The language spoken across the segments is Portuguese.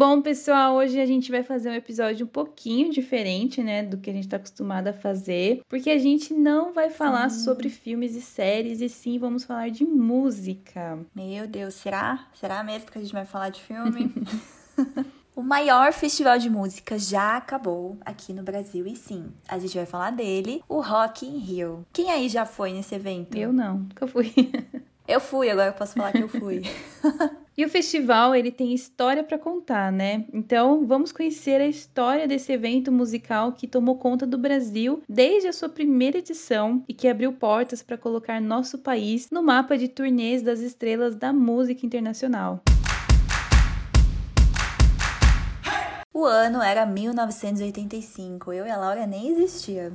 Bom, pessoal, hoje a gente vai fazer um episódio um pouquinho diferente, né, do que a gente está acostumado a fazer, porque a gente não vai falar sim. sobre filmes e séries, e sim vamos falar de música. Meu Deus, será? Será mesmo que a gente vai falar de filme? O maior festival de música já acabou aqui no Brasil e sim, a gente vai falar dele, o Rock in Rio. Quem aí já foi nesse evento? Eu não, nunca fui. eu fui, agora eu posso falar que eu fui. E o festival, ele tem história para contar, né? Então, vamos conhecer a história desse evento musical que tomou conta do Brasil desde a sua primeira edição e que abriu portas para colocar nosso país no mapa de turnês das estrelas da música internacional. O ano era 1985. Eu e a Laura nem existia.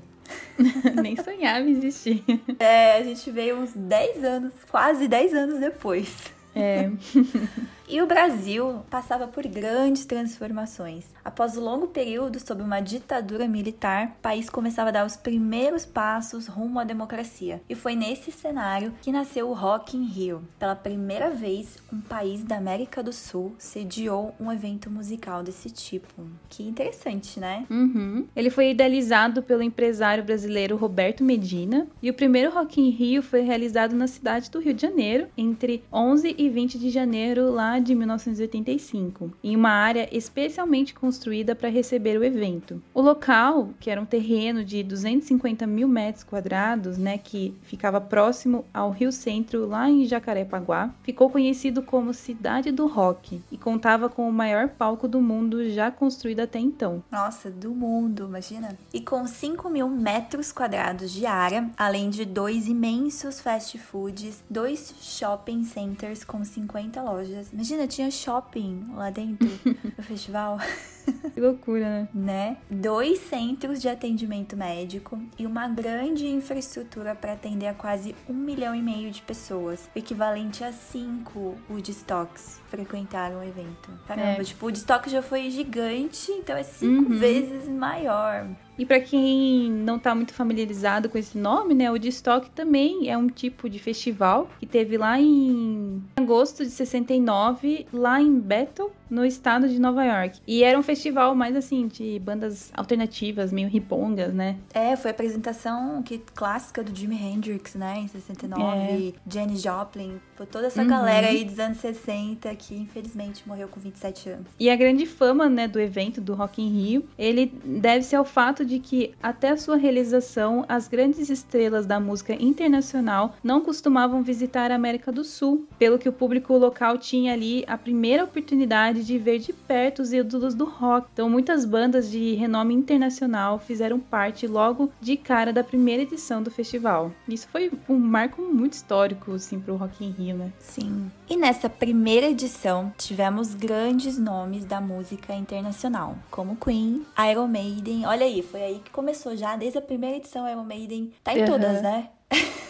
nem sonhava existir. É, a gente veio uns 10 anos, quase 10 anos depois. É. E o Brasil passava por grandes transformações. Após o longo período sob uma ditadura militar, o país começava a dar os primeiros passos rumo à democracia. E foi nesse cenário que nasceu o Rock in Rio. Pela primeira vez, um país da América do Sul sediou um evento musical desse tipo. Que interessante, né? Uhum. Ele foi idealizado pelo empresário brasileiro Roberto Medina e o primeiro Rock in Rio foi realizado na cidade do Rio de Janeiro entre 11 e 20 de janeiro lá de 1985, em uma área especialmente construída para receber o evento. O local, que era um terreno de 250 mil metros quadrados, né, que ficava próximo ao Rio Centro, lá em Jacarepaguá, ficou conhecido como Cidade do Rock e contava com o maior palco do mundo já construído até então. Nossa, do mundo, imagina! E com 5 mil metros quadrados de área, além de dois imensos fast foods, dois shopping centers com 50 lojas. Imagina, tinha shopping lá dentro do festival. Que loucura, né? né? Dois centros de atendimento médico e uma grande infraestrutura para atender a quase um milhão e meio de pessoas, o equivalente a cinco Woodstocks frequentaram o evento. Caramba, é. tipo, o Woodstock já foi gigante, então é cinco uhum. vezes maior. E para quem não está muito familiarizado com esse nome, né, o Woodstock também é um tipo de festival que teve lá em agosto de 69, lá em Bethel, no estado de Nova York. E era um festival mais assim de bandas alternativas, meio ripongas, né? É, foi a apresentação que clássica do Jimi Hendrix, né, em 69, é. Jenny Joplin, por toda essa uhum. galera aí dos anos 60 que infelizmente morreu com 27 anos. E a grande fama, né, do evento do Rock in Rio, ele deve-se ao fato de que até a sua realização, as grandes estrelas da música internacional não costumavam visitar a América do Sul, pelo que o público local tinha ali a primeira oportunidade oportunidade de ver de perto os ídolos do rock. Então, muitas bandas de renome internacional fizeram parte logo de cara da primeira edição do festival. Isso foi um marco muito histórico, assim, pro Rock in Rio, né? Sim. E nessa primeira edição, tivemos grandes nomes da música internacional, como Queen, Iron Maiden. Olha aí, foi aí que começou já, desde a primeira edição, Iron Maiden tá em uhum. todas, né?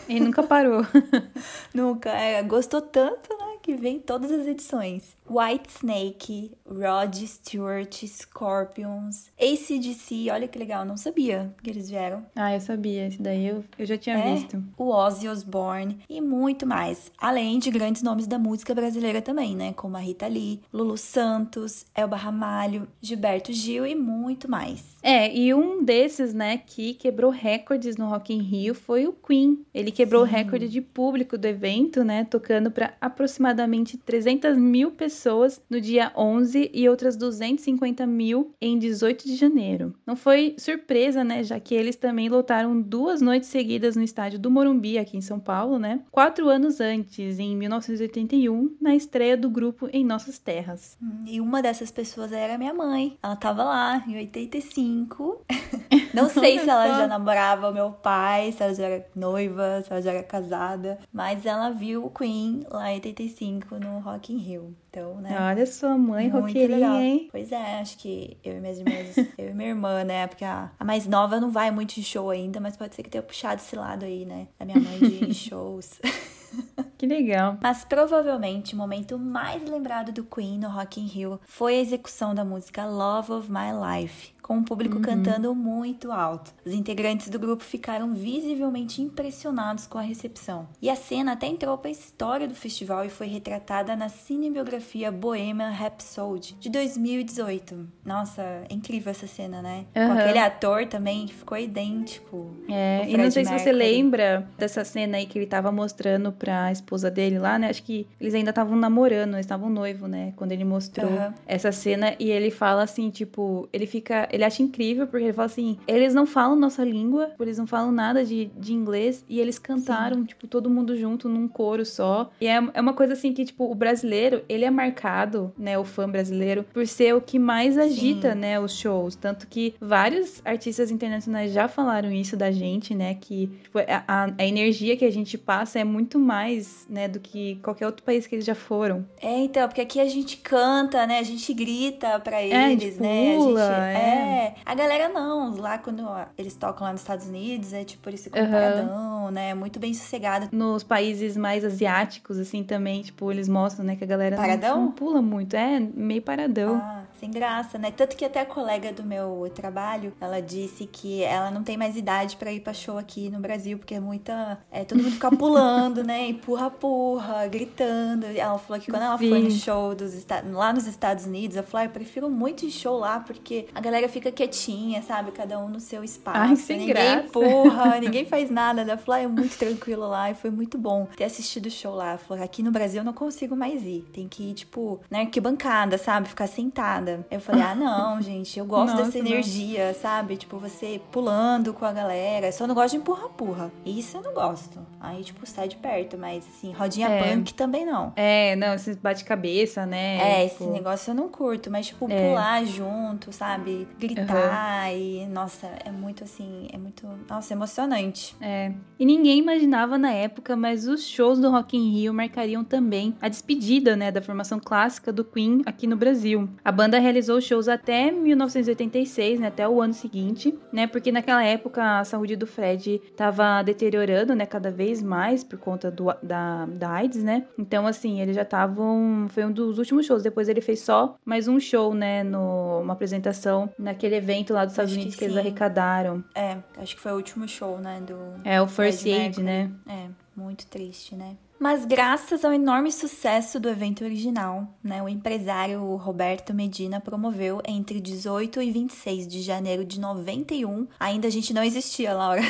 E nunca parou. nunca. É, gostou tanto, né? Que vem todas as edições. White Snake, Rod Stewart, Scorpions, ACDC, olha que legal, não sabia que eles vieram. Ah, eu sabia, esse daí eu, eu já tinha é, visto. O Ozzy Osbourne e muito mais. Além de grandes nomes da música brasileira também, né? Como a Rita Lee, Lulu Santos, Elba Ramalho, Gilberto Gil e muito mais. É, e um desses, né, que quebrou recordes no Rock in Rio foi o Queen. Ele quebrou Sim. o recorde de público do evento, né, tocando para aproximadamente 300 mil pessoas no dia 11 e outras 250 mil em 18 de janeiro. Não foi surpresa, né, já que eles também lotaram duas noites seguidas no estádio do Morumbi, aqui em São Paulo, né, quatro anos antes, em 1981, na estreia do grupo em nossas terras. Hum, e uma dessas pessoas era minha mãe. Ela tava lá em 85 Não sei se ela já namorava o meu pai, se ela já era noiva, se ela já era casada, mas ela viu o Queen lá em 85 no Rock in Rio. Então, né? Olha sua mãe roqueirinha, hein? Pois é, acho que eu e minhas irmãs, eu e minha irmã, né? Porque a, a, mais nova não vai muito de show ainda, mas pode ser que tenha puxado esse lado aí, né? Da minha mãe de shows. que legal. Mas provavelmente o momento mais lembrado do Queen no Rock in Rio foi a execução da música Love of My Life, com o público uhum. cantando muito alto. Os integrantes do grupo ficaram visivelmente impressionados com a recepção. E a cena até entrou para a história do festival e foi retratada na cinebiografia Bohemian Rhapsody de 2018. Nossa, é incrível essa cena, né? Uhum. Com aquele ator também que ficou idêntico. É, e não sei Mercury. se você lembra dessa cena aí que ele tava mostrando pra esposa dele lá, né? Acho que eles ainda estavam namorando, eles estavam noivo, né? Quando ele mostrou uhum. essa cena e ele fala assim, tipo, ele fica ele acha incrível, porque ele fala assim: eles não falam nossa língua, eles não falam nada de, de inglês, e eles cantaram, Sim. tipo, todo mundo junto num coro só. E é, é uma coisa assim que, tipo, o brasileiro, ele é marcado, né, o fã brasileiro, por ser o que mais agita, Sim. né, os shows. Tanto que vários artistas internacionais já falaram isso da gente, né, que tipo, a, a energia que a gente passa é muito mais, né, do que qualquer outro país que eles já foram. É, então, porque aqui a gente canta, né, a gente grita pra é, eles, é, né, pula, a gente, é. é. A galera não. Lá quando eles tocam lá nos Estados Unidos, é tipo esse comparadão, uhum. né? Muito bem sossegado. Nos países mais asiáticos, assim, também, tipo, eles mostram, né, que a galera paradão? Não, não pula muito. É, meio paradão. Ah, sem graça, né? Tanto que até a colega do meu trabalho, ela disse que ela não tem mais idade para ir pra show aqui no Brasil, porque é muita. É, todo mundo fica pulando, né? Empurra, purra, gritando. Ela falou que quando ela Sim. foi no show dos lá nos Estados Unidos, ela falou: ah, eu prefiro muito ir show lá, porque a galera fica quietinha, sabe? Cada um no seu espaço. Ai, sem ninguém graça. empurra, ninguém faz nada. Ela falou: ah, é muito tranquilo lá e foi muito bom ter assistido o show lá. Ela falou: aqui no Brasil eu não consigo mais ir. Tem que ir, tipo, na arquibancada, sabe? Ficar sentada. Eu falei, ah, não, gente, eu gosto Nossa, dessa energia, não. sabe? Tipo, você pulando com a galera. Só não gosto de empurra-purra. Isso eu não gosto. Aí, tipo, sai de perto, mas assim, rodinha é. punk também não. É, não, esse bate-cabeça, né? É, tipo... esse negócio eu não curto, mas, tipo, é. pular junto, sabe? Gritar uhum. e, nossa, é muito assim, é muito, nossa, emocionante. É. E ninguém imaginava na época, mas os shows do Rock in Rio marcariam também a despedida, né, da formação clássica do Queen aqui no Brasil. A banda realizou shows até 1986, né, até o ano seguinte, né, porque naquela época a saúde do Fred estava deteriorando, né, cada vez mais por conta do, da, da AIDS, né. Então, assim, eles já estavam, foi um dos últimos shows. Depois ele fez só mais um show, né, no, uma apresentação naquele evento lá dos Estados acho Unidos que, que eles arrecadaram. É, acho que foi o último show, né, do É, o First Aid, né? É, muito triste, né? Mas graças ao enorme sucesso do evento original, né, o empresário Roberto Medina promoveu entre 18 e 26 de janeiro de 91. Ainda a gente não existia, Laura.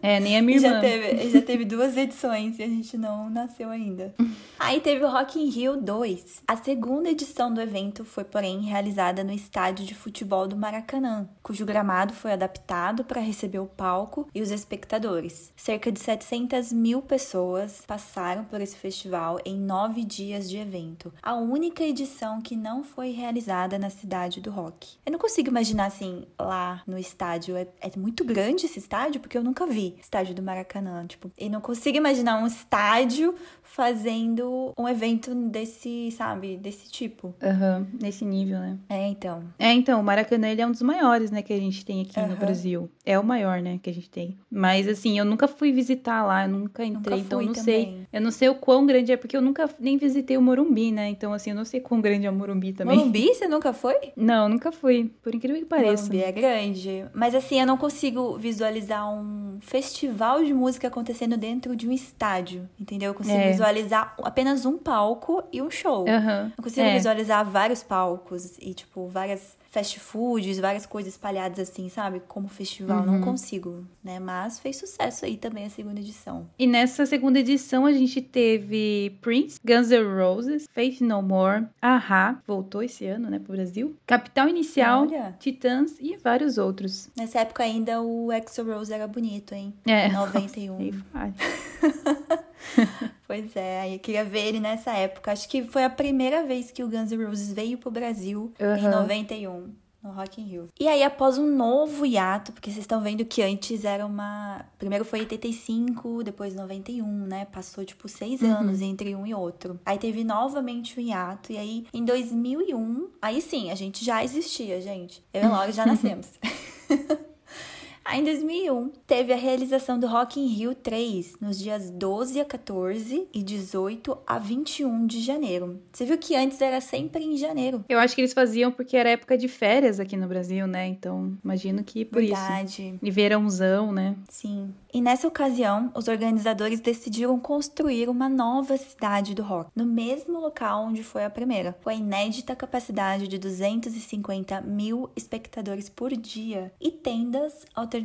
É, nem a minha irmã. Já teve, já teve duas edições e a gente não nasceu ainda. Aí teve o Rock in Rio 2. A segunda edição do evento foi, porém, realizada no estádio de futebol do Maracanã, cujo gramado foi adaptado para receber o palco e os espectadores. Cerca de 700 mil pessoas passaram passaram por esse festival em nove dias de evento. A única edição que não foi realizada na cidade do rock. Eu não consigo imaginar assim, lá no estádio. É, é muito grande esse estádio, porque eu nunca vi estádio do Maracanã. Tipo, e não consigo imaginar um estádio fazendo um evento desse, sabe, desse tipo. Aham, uhum, nesse nível, né? É, então. É, então, o Maracanã ele é um dos maiores, né, que a gente tem aqui uhum. no Brasil. É o maior, né, que a gente tem. Mas assim, eu nunca fui visitar lá, eu nunca entrei, nunca então não também. sei. Eu não sei o quão grande é, porque eu nunca nem visitei o Morumbi, né? Então, assim, eu não sei quão grande é o Morumbi também. Morumbi? Você nunca foi? Não, nunca fui. Por incrível que pareça. Morumbi é grande. Mas, assim, eu não consigo visualizar um festival de música acontecendo dentro de um estádio, entendeu? Eu consigo é. Visualizar apenas um palco e um show. Uhum. Não consigo é. visualizar vários palcos e, tipo, várias fast foods, várias coisas espalhadas assim, sabe? Como festival, uhum. não consigo, né? Mas fez sucesso aí também a segunda edição. E nessa segunda edição a gente teve Prince, Guns N' Roses, Faith No More, Aha, voltou esse ano, né, pro Brasil, Capital Inicial, Olha. Titãs e vários outros. Nessa época ainda o Exo Rose era bonito, hein? É. 91. pois é, eu queria ver ele nessa época. Acho que foi a primeira vez que o Guns N' Roses veio pro Brasil, uhum. em 91 no Rock in Rio. E aí, após um novo hiato, porque vocês estão vendo que antes era uma... Primeiro foi 85, depois 91, né? Passou, tipo, seis uhum. anos entre um e outro. Aí teve novamente o hiato, e aí, em 2001... Aí sim, a gente já existia, gente. Eu e Laura já nascemos. Aí em 2001 teve a realização do Rock in Rio 3 nos dias 12 a 14 e 18 a 21 de janeiro. Você viu que antes era sempre em janeiro. Eu acho que eles faziam porque era época de férias aqui no Brasil, né? Então imagino que por Verdade. isso. E verãozão, né? Sim. E nessa ocasião, os organizadores decidiram construir uma nova cidade do rock, no mesmo local onde foi a primeira, com a inédita capacidade de 250 mil espectadores por dia e tendas alternativas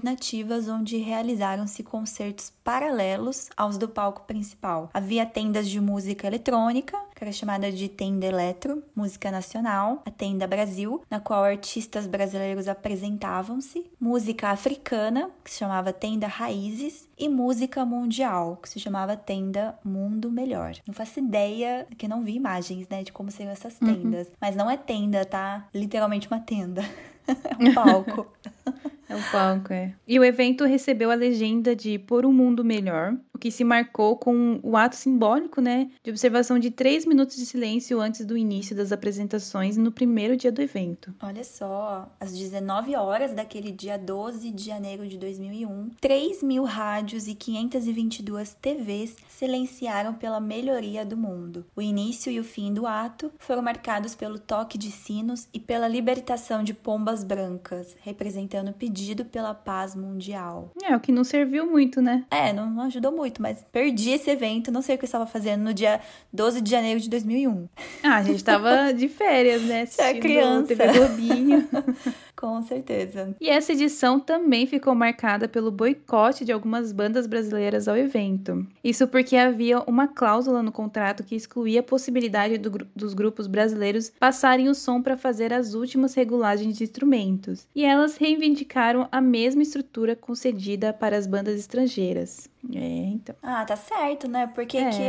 onde realizaram-se concertos paralelos aos do palco principal. Havia tendas de música eletrônica, que era chamada de Tenda Eletro, música nacional, a Tenda Brasil, na qual artistas brasileiros apresentavam-se, música africana, que se chamava Tenda Raízes, e música mundial, que se chamava Tenda Mundo Melhor. Não faço ideia, que não vi imagens, né, de como seriam essas tendas, uhum. mas não é tenda, tá? Literalmente uma tenda. é um palco. É o palco, é. E o evento recebeu a legenda de Por um Mundo Melhor, o que se marcou com o ato simbólico, né, de observação de três minutos de silêncio antes do início das apresentações no primeiro dia do evento. Olha só, às 19 horas daquele dia 12 de janeiro de 2001, 3 mil rádios e 522 TVs silenciaram pela melhoria do mundo. O início e o fim do ato foram marcados pelo toque de sinos e pela libertação de pombas brancas, representando o pedido pela paz mundial. É, o que não serviu muito, né? É, não, não ajudou muito, mas perdi esse evento, não sei o que eu estava fazendo no dia 12 de janeiro de 2001. Ah, a gente tava de férias, né? Assistindo é criança. TV Globinho. Com certeza. E essa edição também ficou marcada pelo boicote de algumas bandas brasileiras ao evento. Isso porque havia uma cláusula no contrato que excluía a possibilidade do, dos grupos brasileiros passarem o som para fazer as últimas regulagens de instrumentos. E elas reivindicaram a mesma estrutura concedida para as bandas estrangeiras. É, então. Ah, tá certo, né? Porque é, que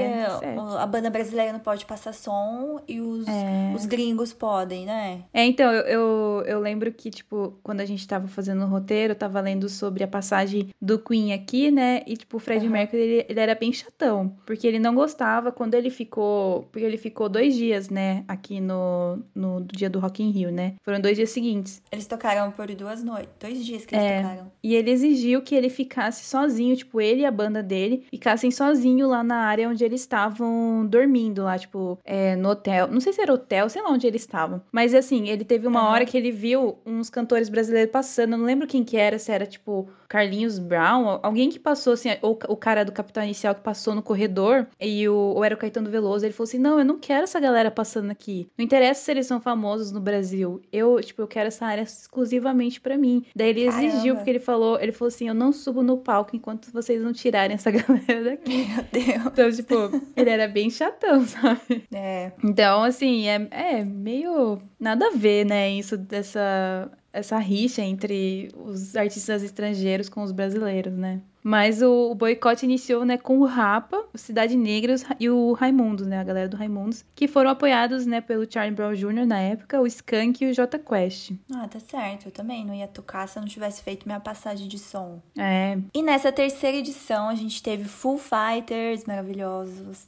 a banda brasileira não pode passar som e os, é. os gringos podem, né? É, então, eu, eu, eu, lembro que, tipo, quando a gente tava fazendo o roteiro, eu tava lendo sobre a passagem do Queen aqui, né? E, tipo, o Fred uhum. Mercury, ele, ele, era bem chatão. Porque ele não gostava quando ele ficou... Porque ele ficou dois dias, né? Aqui no, no dia do Rock in Rio, né? Foram dois dias seguintes. Eles tocaram por duas noites. Dois dias que eles é, tocaram. E ele exigiu que ele ficasse sozinho, tipo, ele e a banda banda dele ficassem sozinho lá na área onde eles estavam dormindo, lá, tipo, é, no hotel. Não sei se era hotel, sei lá onde eles estavam. Mas assim, ele teve uma uhum. hora que ele viu uns cantores brasileiros passando. Eu não lembro quem que era, se era tipo Carlinhos Brown, alguém que passou, assim, ou o cara do Capitão Inicial que passou no corredor, e o, ou era o Caetano Veloso, ele falou assim: Não, eu não quero essa galera passando aqui. Não interessa se eles são famosos no Brasil. Eu, tipo, eu quero essa área exclusivamente para mim. Daí ele Caramba. exigiu, porque ele falou, ele falou assim: Eu não subo no palco enquanto vocês não tirarem essa galera daqui. Meu Deus. Então, tipo, ele era bem chatão, sabe? É. Então, assim, é, é meio nada a ver, né? Isso dessa essa rixa entre os artistas estrangeiros com os brasileiros, né? Mas o, o boicote iniciou, né, com o Rapa, o Cidade Negra e o Raimundos, né, a galera do Raimundos, que foram apoiados, né, pelo Charlie Brown Jr. na época, o Skank e o J Quest. Ah, tá certo. Eu também não ia tocar se eu não tivesse feito minha passagem de som. É. E nessa terceira edição a gente teve Full Fighters maravilhosos.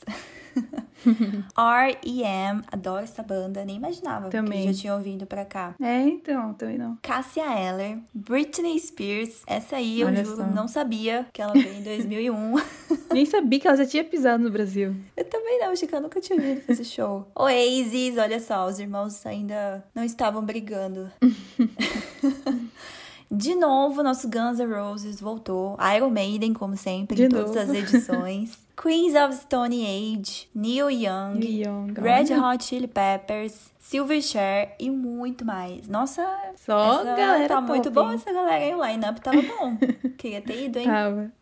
R.E.M. Adoro essa banda, nem imaginava também. que já tinha ouvido pra cá. É, então, também não. Cassia Eller, Britney Spears, essa aí eu Olha juro, só. não sabia que ela veio em 2001. nem sabia que ela já tinha pisado no Brasil. Eu também não, Chica, eu nunca tinha visto esse show. Oasis, olha só, os irmãos ainda não estavam brigando. De novo, nosso Guns N' Roses voltou. Iron Maiden, como sempre, De em todas as edições. Queens of Stone Age, Neil Young, Young Red Hot Chili Peppers, Silverchair e muito mais. Nossa, só essa, galera tá top, muito bom essa galera aí. O line-up tava bom. Queria ter ido, hein? Tava.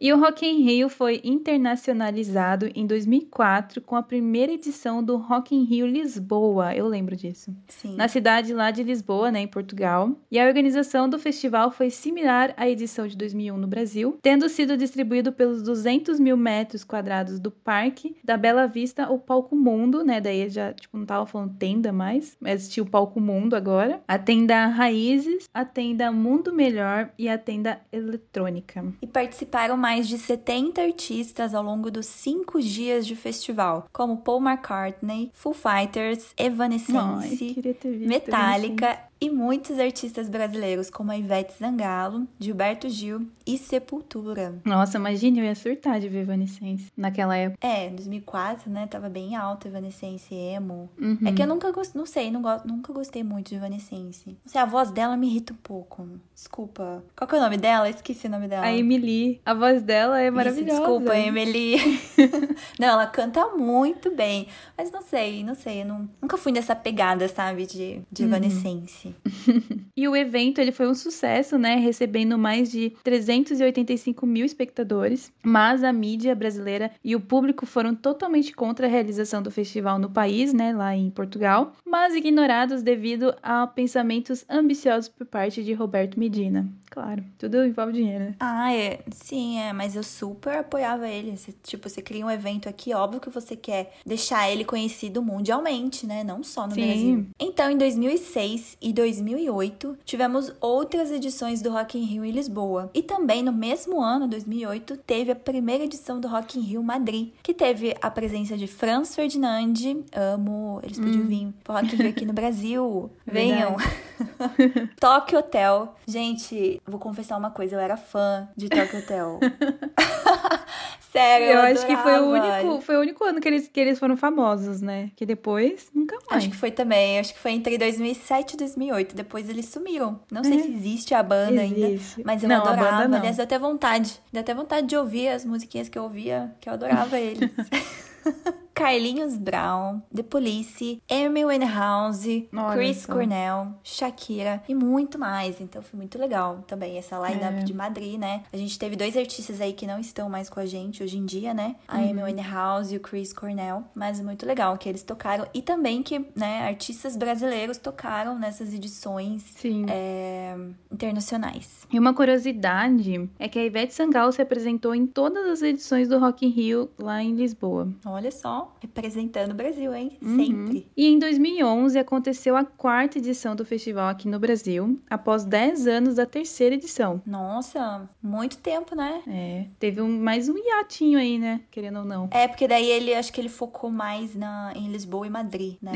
E o Rock in Rio foi internacionalizado em 2004 com a primeira edição do Rock in Rio Lisboa, eu lembro disso. Sim. Na cidade lá de Lisboa, né, em Portugal. E a organização do festival foi similar à edição de 2001 no Brasil, tendo sido distribuído pelos 200 mil metros quadrados do parque da Bela Vista o Palco Mundo, né, daí já, tipo, não tava falando tenda mais, mas tinha o Palco Mundo agora. A tenda Raízes, a tenda Mundo Melhor e a tenda Eletrônica. E participaram mais mais de 70 artistas ao longo dos cinco dias de festival, como Paul McCartney, Foo Fighters, Evanescence, Ai, Metallica e muitos artistas brasileiros, como a Ivete Zangalo, Gilberto Gil e Sepultura. Nossa, imagine, eu ia surtar de ver Evanescence naquela época. É, 2004, né? Tava bem alto Evanescence, emo. Uhum. É que eu nunca gostei, não sei, não go nunca gostei muito de Evanescence. Não sei, a voz dela me irrita um pouco. Desculpa. Qual que é o nome dela? Esqueci o nome dela. A Emily, a voz dela é maravilhosa. Desculpa, Emily. não, ela canta muito bem. Mas não sei, não sei. Eu não, nunca fui nessa pegada, sabe, de, de Uhum. Evanescence. E o evento ele foi um sucesso, né? Recebendo mais de 385 mil espectadores. Mas a mídia brasileira e o público foram totalmente contra a realização do festival no país, né? Lá em Portugal. Mas ignorados devido a pensamentos ambiciosos por parte de Roberto Medina. Claro, tudo envolve dinheiro, né? Ah, é. Sim, é, mas eu super apoiava ele. Você, tipo, você cria um evento aqui, óbvio que você quer deixar ele conhecido mundialmente, né? Não só no Sim. Brasil. Então, em 2006 e 2008, tivemos outras edições do Rock in Rio em Lisboa. E também no mesmo ano, 2008, teve a primeira edição do Rock in Rio Madrid, que teve a presença de Franz Ferdinand. Amo, eles podiam vir pro Rock in Rio aqui no Brasil. Venham. Tokyo Hotel. Gente, vou confessar uma coisa, eu era fã de Tokyo Hotel. Sério, eu, Eu acho que foi o único, foi o único ano que eles, que eles foram famosos, né? Que depois, nunca mais. Acho que foi também, acho que foi entre 2007 e 2008. Depois eles sumiram. Não sei É. se existe a banda ainda, Existe. mas eu Não, a adorava. banda não. Aliás, deu até vontade. Deu até vontade de ouvir as musiquinhas que eu ouvia, que eu adorava eles. Carlinhos Brown, The Police, Amy Winehouse, Olha Chris. Cornell, Shakira e muito mais. Então foi muito legal também essa lineup É. de Madrid, né? A gente teve dois artistas aí que não estão mais com a gente hoje em dia, né? A Uhum. Amy Winehouse e o Chris Cornell. Mas muito legal que eles tocaram. E também que, né, artistas brasileiros tocaram nessas edições é, internacionais. E uma curiosidade é que a Ivete Sangalo se apresentou em todas as edições do Rock in Rio lá em Lisboa. Olha só, representando o Brasil, hein? Uhum. Sempre. E em 2011 aconteceu a quarta edição do festival aqui no Brasil, após 10 anos da terceira edição. Nossa, muito tempo, né? É, teve um, mais um hiatinho aí, né? Querendo ou não. É, porque daí ele, acho que ele focou mais na, em Lisboa e Madrid, né?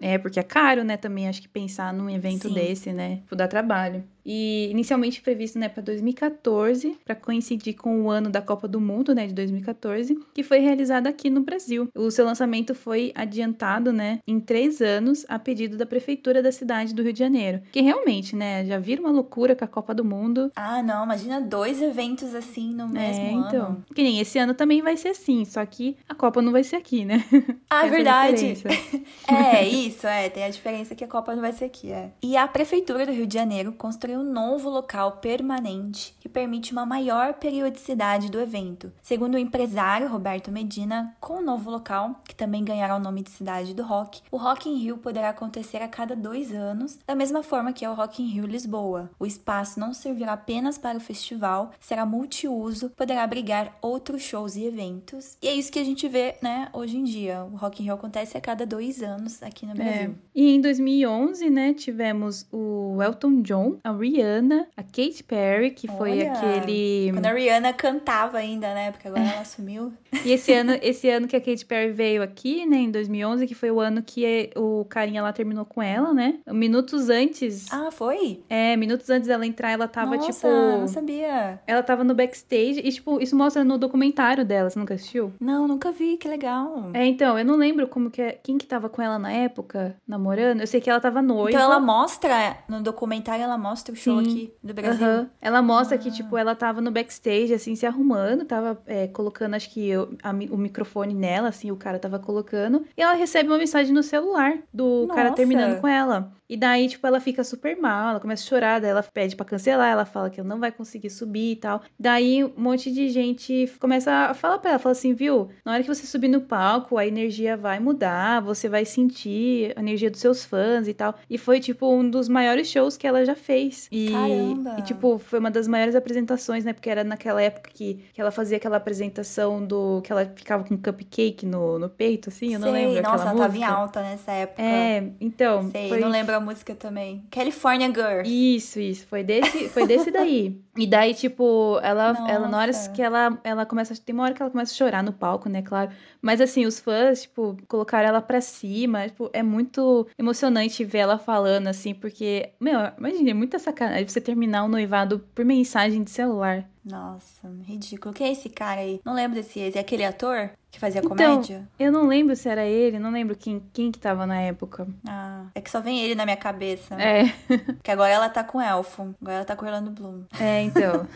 É, é, porque é caro, né, também, acho que pensar num evento Sim. desse, né, tipo, dá trabalho. E inicialmente previsto, né, para 2014, para coincidir com o ano da Copa do Mundo, né, de 2014, que foi realizado aqui no Brasil. O seu lançamento foi adiantado, né, em três anos, a pedido da prefeitura da cidade do Rio de Janeiro. Que realmente, né, já viram uma loucura com a Copa do Mundo. Ah, não, imagina dois eventos assim no mesmo é, ano. então. Que nem esse ano também vai ser assim, só que a Copa não vai ser aqui, né? Ah, Essa é verdade. diferença. É, isso, é. Tem a diferença que a Copa não vai ser aqui, é. E a Prefeitura do Rio de Janeiro construiu um novo local permanente que permite uma maior periodicidade do evento. Segundo o empresário Roberto Medina, com o novo local, que também ganhará o nome de Cidade do Rock, o Rock in Rio poderá acontecer a cada dois anos, da mesma forma que é o Rock in Rio Lisboa. O espaço não servirá apenas para o festival, será multiuso, poderá abrigar outros shows e eventos. E é isso que a gente vê, né, hoje em dia. O Rock in Rio acontece a cada dois anos aqui no É. Brasil. E em 2011, né, tivemos o Elton John, a Rihanna, a Katy Perry, que foi Olha, aquele. Quando a Rihanna cantava ainda, né? Porque agora ela sumiu. E esse ano, esse ano que a Katy Perry veio aqui, né, em 2011, que foi o ano que o carinha lá terminou com ela, né? Minutos antes. Ah, foi? É, minutos antes dela entrar, ela tava Nossa, tipo. não sabia. Ela tava no backstage e, tipo, isso mostra no documentário dela. Você nunca assistiu? Não, nunca vi, que legal. É, então, eu não lembro como que é. Quem que tava com ela na época, namorando. Eu sei que ela tava noiva. Então ela mostra, no documentário, ela mostra show Sim. aqui do Brasil. Aham. Ela mostra Ah. que, tipo, ela tava no backstage, assim, se arrumando, tava é, colocando, acho que o, a o microfone nela, assim, o cara tava colocando. E ela recebe uma mensagem no celular do cara Nossa. terminando com ela. E daí, tipo, ela fica super mal, ela começa a chorar, daí ela pede pra cancelar, ela fala que ela não vai conseguir subir e tal. Daí, um monte de gente começa a falar pra ela, fala assim, viu? Na hora que você subir no palco, a energia vai mudar, você vai sentir a energia dos seus fãs e tal. E foi, tipo, um dos maiores shows que ela já fez. E, Caramba! e, tipo, foi uma das maiores apresentações, né? Porque era naquela época que, que ela fazia aquela apresentação do. que ela ficava com cupcake no, no peito, assim, eu não Sei, lembro. Nossa, ela tava em música. alta nessa época. É, então. Sei, foi... não lembro a música também. California Girl. Isso, isso. Foi desse, foi desse daí. E daí, tipo, ela, ela na hora que ela, ela começa. Tem uma hora que ela começa a chorar no palco, né? Claro. Mas assim, os fãs, tipo, colocaram ela pra cima. Tipo, é muito emocionante ver ela falando, assim, porque, meu, imagina, é muita sacanagem você terminar um noivado por mensagem de celular. Nossa, ridículo. Quem é esse cara aí? Não lembro desse ex. É aquele ator que fazia Então, comédia? Eu não lembro se era ele, não lembro quem, quem que tava na época. Ah, é que só vem ele na minha cabeça. É, Porque agora ela tá com Elfo. Agora ela tá com Orlando Bloom. é, então.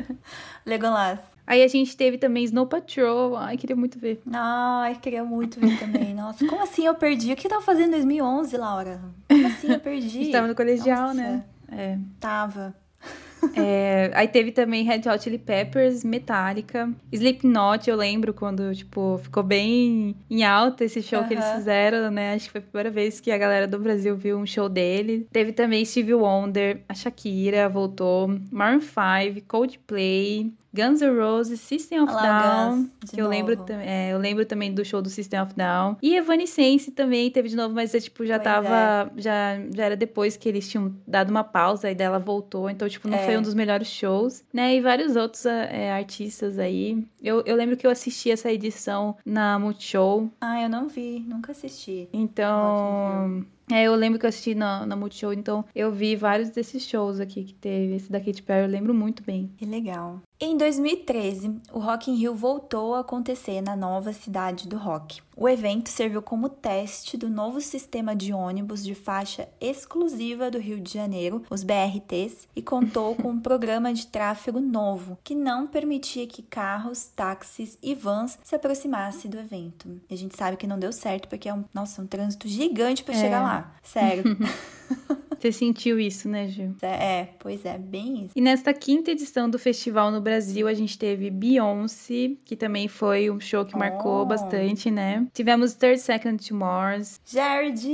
Legolas. Aí a gente teve também Snow Patrol. Ai, queria muito ver. Ai, queria muito ver também. Nossa, como assim eu perdi? O que eu tava fazendo em 2011, Laura? Como assim eu perdi? A gente tava no colegial, Nossa, né? É. Tava. É, aí teve também Red Hot Chili Peppers, Metallica, Slipknot, eu lembro quando, tipo, ficou bem em alta esse show que eles fizeram, né? Acho que foi a primeira vez que a galera do Brasil viu um show dele. Teve também Stevie Wonder, a Shakira voltou, Maroon 5, Coldplay, Guns N' Roses, System of Olha lá o Down, Guns, que eu lembro, novo. é, eu lembro também do show do System of Down. E Evanescence também teve de novo, mas é, tipo, já Pois tava, já, já era depois que eles tinham dado uma pausa e dela voltou, então, tipo, não É. foi um dos melhores shows, né? E vários outros é, artistas aí. Eu, eu lembro que eu assisti essa edição na Multishow, Ah, eu não vi, nunca assisti. então... É, eu lembro que eu assisti na, na Multishow, então eu vi vários desses shows aqui que teve. Esse da Katy Perry eu lembro muito bem. Que legal. Em 2013, o Rock in Rio voltou a acontecer na nova cidade do rock. O evento serviu como teste do novo sistema de ônibus de faixa exclusiva do Rio de Janeiro, os BRTs, e contou com um programa de tráfego novo, que não permitia que carros, táxis e vans se aproximassem do evento. E a gente sabe que não deu certo, porque é um, nossa, um trânsito gigante para É. chegar lá. Sério. Você sentiu isso, né, Gil? é, pois é, bem isso. E nesta quinta edição do festival no Brasil, a gente teve Beyoncé, que também foi um show que marcou Oh. bastante, né? Tivemos Third Second to Mars. Jared,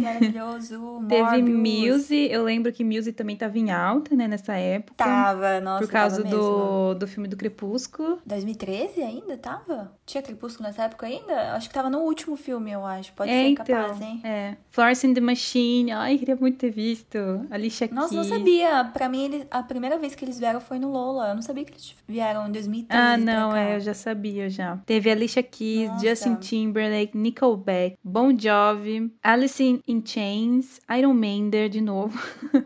maravilhoso. Teve. Muse, eu lembro que Muse também tava em alta, né, nessa época. Tava, nossa, por causa tava mesmo. do, do filme do Crepúsculo. 2013 ainda tava? Tinha Crepúsculo nessa época ainda? Acho que tava no último filme, eu acho. Pode é, ser então. capaz, hein? É. Florence and the Machine. Ai, queria muito ter visto. Alicia Nossa, não Keys. sabia. Pra mim, ele- a primeira vez que eles vieram foi no Lola. Eu não sabia que eles vieram em 2013 Ah, não, é, eu já sabia já. Teve Alicia Keys, Nossa. Justin Timberlake, Nickelback, Bon Jovi, Alice in Chains, Iron Maiden de novo,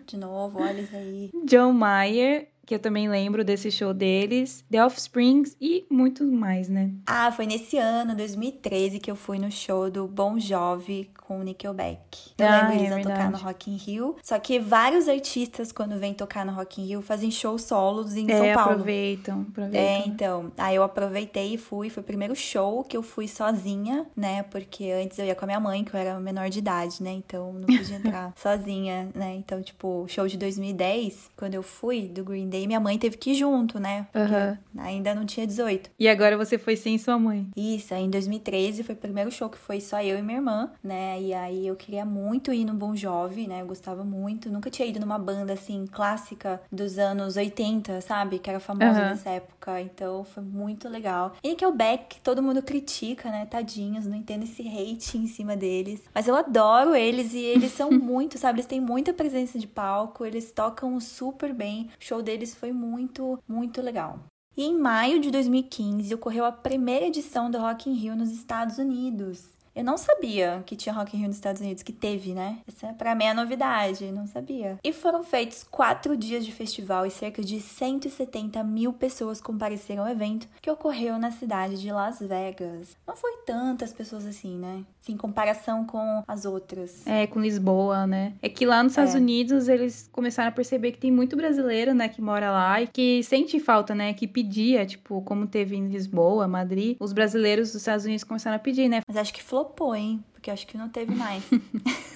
De novo, olha isso aí. John Mayer, que eu também lembro desse show deles, The Offsprings e muito mais, né? Ah, foi nesse ano, 2013, que eu fui no show do Bon Jovi com o Nickelback. Eu Ah, lembro eles é iam tocar no Rock in Rio. Só que vários artistas, quando vêm tocar no Rock in Rio, fazem shows solos em São é, Paulo. aproveitam, aproveitam. É, então. Aí eu aproveitei e fui. Foi o primeiro show que eu fui sozinha, né? Porque antes eu ia com a minha mãe, que eu era menor de idade, né? Então não podia entrar sozinha, né? Então, tipo, show de 2010, quando eu fui do Green Day, minha mãe teve que ir junto, né? Aham. ainda não tinha 18. E agora você foi sem sua mãe. Isso, aí em 2013 foi o primeiro show que foi só eu e minha irmã, né? E aí eu queria muito ir no Bon Jovi, né? Eu gostava muito. Nunca tinha ido numa banda assim clássica dos anos 80, sabe? Que era famosa Aham. nessa época. Então foi muito legal. E Nickelback, todo mundo critica, né? Tadinhos, não entendo esse hate em cima deles. Mas eu adoro eles e eles são muito, sabe? Eles têm muita presença de palco, eles tocam super bem. O show deles foi muito, muito legal. E em maio de 2015 ocorreu a primeira edição do Rock in Rio nos Estados Unidos. Eu não sabia que tinha Rock in Rio nos Estados Unidos, que teve, né? Essa pra mim é novidade, não sabia. E foram feitos quatro dias de festival e cerca de 170 mil pessoas compareceram ao evento que ocorreu na cidade de Las Vegas. Não foi tantas pessoas assim, né? Em comparação com as outras. É, com Lisboa, né? É que lá nos Estados É. Unidos eles começaram a perceber que tem muito brasileiro, né, que mora lá e que sente falta, né, que pedia, tipo, como teve em Lisboa, Madrid, os brasileiros dos Estados Unidos começaram a pedir, né? Mas acho que flopou, hein? Porque acho que não teve mais.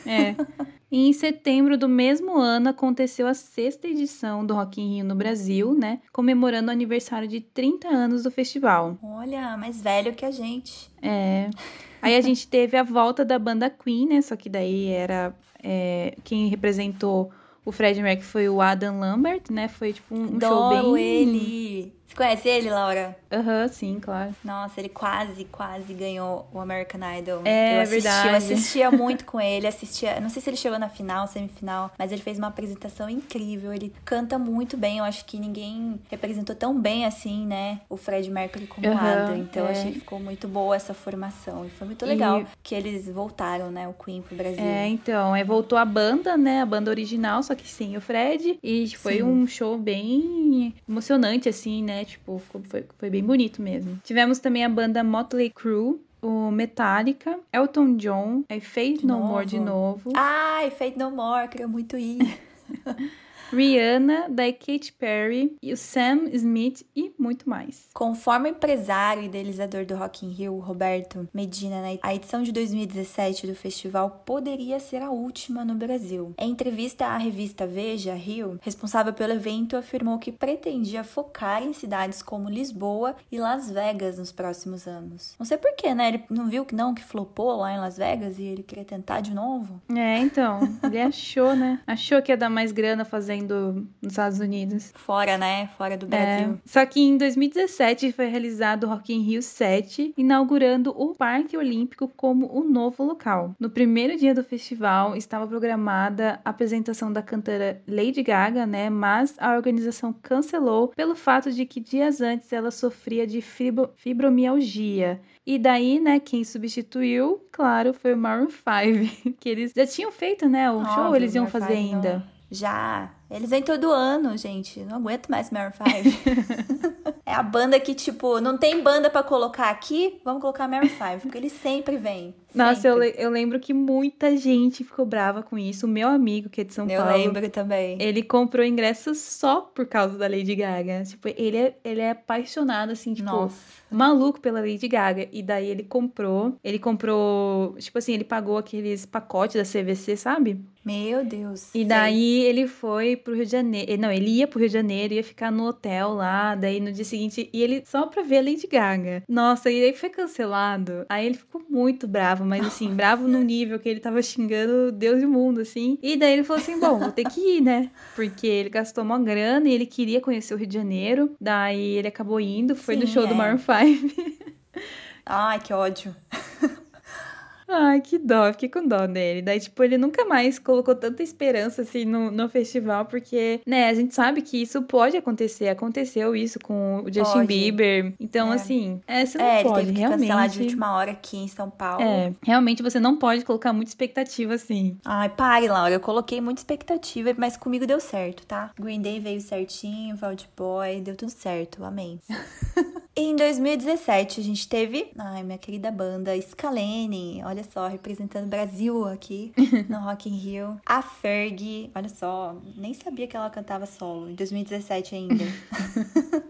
É. E em setembro do mesmo ano aconteceu a sexta edição do Rock in Rio no Brasil, né, comemorando o aniversário de 30 anos do festival. Olha, mais velho que a gente. É. Aí a gente teve a volta da banda Queen, né? Só que daí era é, quem representou o Fred Mercury foi o Adam Lambert, né? Foi tipo um, um show bem. ele! Você conhece ele, Laura? Aham, sim, claro. Nossa, ele quase, quase ganhou o American Idol. É eu assisti, verdade. Eu assistia muito com ele, assistia. Não sei se ele chegou na final, semifinal, mas ele fez uma apresentação incrível. Ele canta muito bem. Eu acho que ninguém representou tão bem assim, né? O Fred Mercury como Aham, Adam. Então eu é. achei que ficou muito boa essa formação. E foi muito legal E- que eles voltaram, né? O Queen pro Brasil. É, então, aí voltou a banda, né? A banda original, só que sem o Fred. E foi Sim. um show bem emocionante, assim, né? Tipo, ficou- foi, foi bem bonito mesmo. Tivemos também a banda Motley Crue, o Metallica, Elton John, aí Faith No More de novo. Ai, Fate No More, queria muito ir. Rihanna, da Katy Perry, e o Sam Smith e muito mais. Conforme o empresário e idealizador do Rock in Rio, Roberto Medina, a edição de 2017 do festival poderia ser a última no Brasil. Em entrevista à revista Veja Rio, responsável pelo evento afirmou que pretendia focar em cidades como Lisboa e Las Vegas nos próximos anos. Não sei porquê, né? Ele não viu que não que flopou lá em Las Vegas e ele queria tentar de novo? É, então, ele achou, né? Achou que ia dar mais grana fazendo nos Estados Unidos. Fora, né? Fora do É, Brasil. só que em 2017 foi realizado o Rock in Rio 7, inaugurando o Parque Olímpico como o novo local. No primeiro dia do festival estava programada a apresentação da cantora Lady Gaga, né? Mas a organização cancelou pelo fato de que dias antes ela sofria de fibro- fibromialgia. E daí, né, quem substituiu, claro, foi o Maroon 5, que eles já tinham feito, né, o show, Óbvio, eles iam fazer 5 não- ainda. Já. Eles vêm todo ano, gente. Não aguento mais Maroon 5. é a banda que, tipo, não tem banda pra colocar aqui, vamos colocar Maroon 5, porque eles sempre vêm. Nossa, eu, eu lembro que muita gente ficou brava com isso. O meu amigo, que é de São Eu Paulo, lembro também. ele comprou ingressos só por causa da Lady Gaga. Tipo, ele é, ele é apaixonado, assim, tipo, Nossa. maluco pela Lady Gaga. E daí ele comprou. Ele comprou. Tipo assim, ele pagou aqueles pacotes da CVC, sabe? Meu Deus. E daí ele foi pro Rio de Janeiro. Não, ele ia pro Rio de Janeiro, ia ficar no hotel lá. Daí no dia seguinte, e ele só pra ver a Lady Gaga. Nossa, e aí foi cancelado. Aí ele ficou muito bravo, mas assim, bravo num nível que ele tava xingando Deus e o mundo, assim. E daí ele falou assim: bom, vou ter que ir, né? Porque ele gastou uma grana e ele queria conhecer o Rio de Janeiro. Daí ele acabou indo, foi no Sim, show do é. Maroon 5. Ai, que ódio. Ai, que dó, fiquei com dó dele. Daí, tipo, ele nunca mais colocou tanta esperança, assim, no, no festival, porque, né, a gente sabe que isso pode acontecer. Aconteceu isso com o Justin Pode. Bieber. Então, É. assim, é, você não é, ele pode, teve que realmente. cancelar de última hora aqui em São Paulo. É, realmente você não pode colocar muita expectativa, assim. Ai, pare, Laura. Eu coloquei muita expectativa, mas comigo deu certo, tá? Green Day veio certinho, Vault Boy, deu tudo certo. Amém. em 2017, a gente teve, ai, minha querida banda Scalene, olha só, representando o Brasil aqui no Rock in Rio. A Ferg, olha só, nem sabia que ela cantava solo, em 2017 ainda.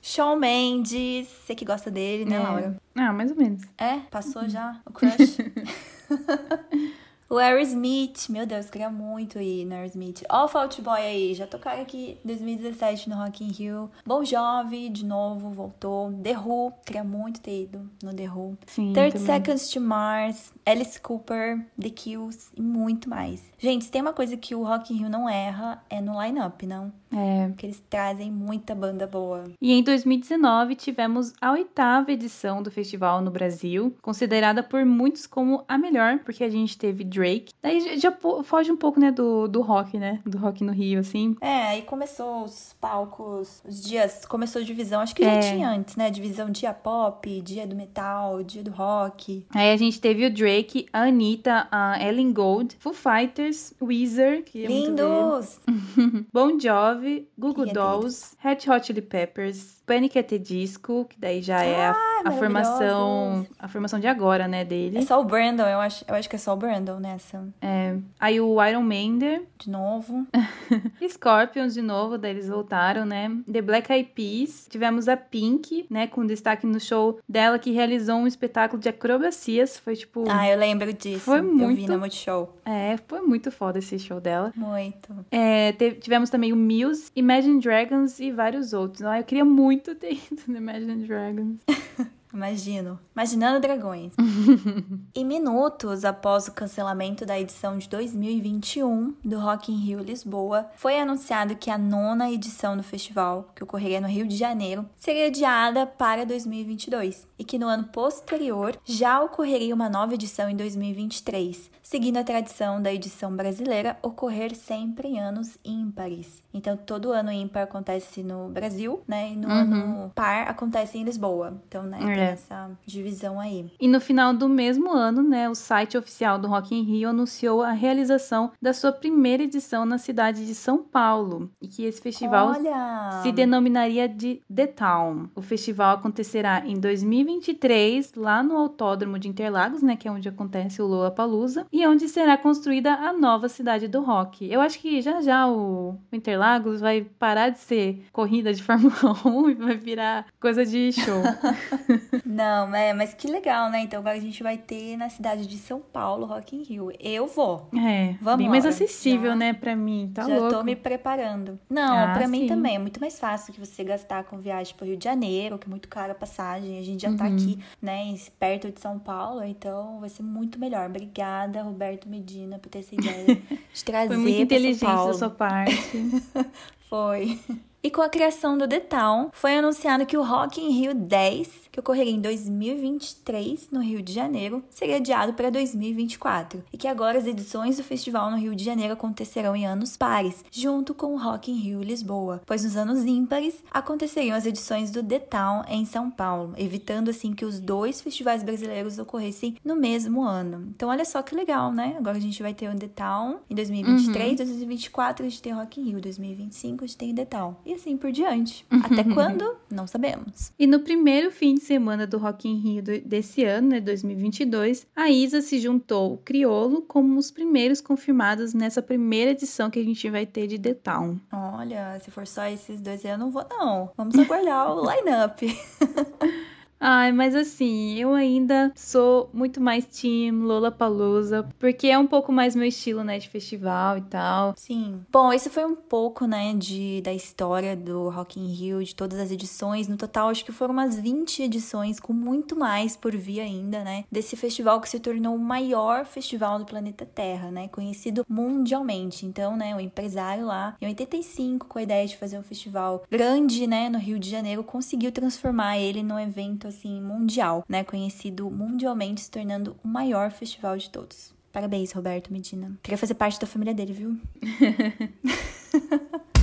Shawn Mendes, você que gosta dele, né, É. Laura? Ah, mais ou menos. É, passou já o crush. O Aerosmith, meu Deus, queria muito ir no Aerosmith. Ó o Fault Boy aí, já tocaram aqui em 2017 no Rock in Rio. Bon Jovi, de novo, voltou. The Who, queria muito ter ido no The Who. Sim. 30 também. Seconds to Mars, Alice Cooper, The Kills e muito mais. Gente, se tem uma coisa que o Rock in Rio não erra, é no line-up, não? É. Porque eles trazem muita banda boa. E em 2019 tivemos a oitava edição do festival no Brasil, considerada por muitos como a melhor, porque a gente teve Drake. Daí já- já foge um pouco, né, do, do rock, né? Do rock no Rio, assim. É, aí começou os palcos, os dias, começou a divisão, acho que já É. tinha antes, né? Divisão dia pop, dia do metal, dia do rock. Aí a gente teve o Drake, a Anitta, a Ellen Gold, Foo Fighters, Weezer, que é Lindos! Bon Jovi, Google Queria ter Dolls, Red Hot Chili Peppers, Panic! at the Disco, que daí já é a, a formação, a formação de agora, né, É dele. só o Brandon, eu acho, eu acho que é só o Brandon nessa. É. Aí o Iron Maiden, De novo. Scorpions de novo, daí eles voltaram, né? The Black Eyed Peas. Tivemos a Pink, né? Com destaque no show dela, que realizou um espetáculo de acrobacias. Foi tipo. Ah, eu lembro disso. Foi Eu vi muito- no Multishow. É, foi muito foda esse show dela. Muito. É, tivemos também o Muse, Imagine Dragons e vários outros. Ah, eu queria muito ter ido no Imagine Dragons. Imagino. Imaginando dragões. e minutos após o cancelamento da edição de 2021 do Rock in Rio Lisboa, foi anunciado que a nona edição do festival, que ocorreria no Rio de Janeiro, seria adiada para 2022 e que no ano posterior já ocorreria uma nova edição em 2023, seguindo a tradição da edição brasileira ocorrer sempre em anos ímpares. Então, todo ano ímpar acontece no Brasil, né? E no uhum. ano par acontece em Lisboa. Então, né, é. tem essa divisão aí. E no final do mesmo ano, né, o site oficial do Rock in Rio anunciou a realização da sua primeira edição na cidade de São Paulo. E que esse festival Olha! se denominaria de The Town. O festival acontecerá em 2023, lá no Autódromo de Interlagos, né, que é onde acontece o Lollapalooza, e onde será construída a nova cidade do rock. Eu acho que já já o Interlagos vai parar de ser corrida de Fórmula 1 e vai virar coisa de show. Não, é, mas que legal, né? Então agora a gente vai ter na cidade de São Paulo, Rock in Rio. Eu vou. É, Vamos bem mais acessível, já, né, pra mim, tá já louco. Já tô me preparando. Não, ah, pra sim. mim também. É muito mais fácil que você gastar com viagem pro Rio de Janeiro, que é muito caro a passagem. A gente já tá uhum. tá aqui, né, perto de São Paulo, então vai ser muito melhor. Obrigada, Roberto Medina, por ter essa ideia de trazer Foi muito inteligente da sua parte. Foi. E com a criação do The Town, foi anunciado que o Rock in Rio 10 que ocorreria em 2023 no Rio de Janeiro, seria adiado para 2024 e que agora as edições do festival no Rio de Janeiro acontecerão em anos pares, junto com o Rock in Rio Lisboa, pois nos anos ímpares aconteceriam as edições do The Town em São Paulo, evitando assim que os dois festivais brasileiros ocorressem no mesmo ano. Então olha só que legal, né? Agora a gente vai ter o The Town em 2023, uhum. 2024 a gente tem o Rock in Rio, 2025 a gente tem o The Town e assim por diante. Até quando? Não sabemos. E no primeiro fim de semana do Rock in Rio desse ano, né, 2022, a Isa se juntou ao Criolo como os primeiros confirmados nessa primeira edição que a gente vai ter de The Town. Olha, se for só esses dois eu não vou não. Vamos aguardar o line-up. Ai, mas assim, eu ainda sou muito mais team Lollapalooza, porque é um pouco mais meu estilo, né, de festival e tal. Sim. Bom, esse foi um pouco, né, de, da história do Rock in Rio, de todas as edições. No total, acho que foram umas 20 edições, com muito mais por vir ainda, né, desse festival que se tornou o maior festival do planeta Terra, né, conhecido mundialmente. Então, né, o empresário lá, em 85, com a ideia de fazer um festival grande, né, no Rio de Janeiro, conseguiu transformar ele num evento assim mundial, né, conhecido mundialmente, se tornando o maior festival de todos. Parabéns, Roberto Medina. Queria fazer parte da família dele, viu?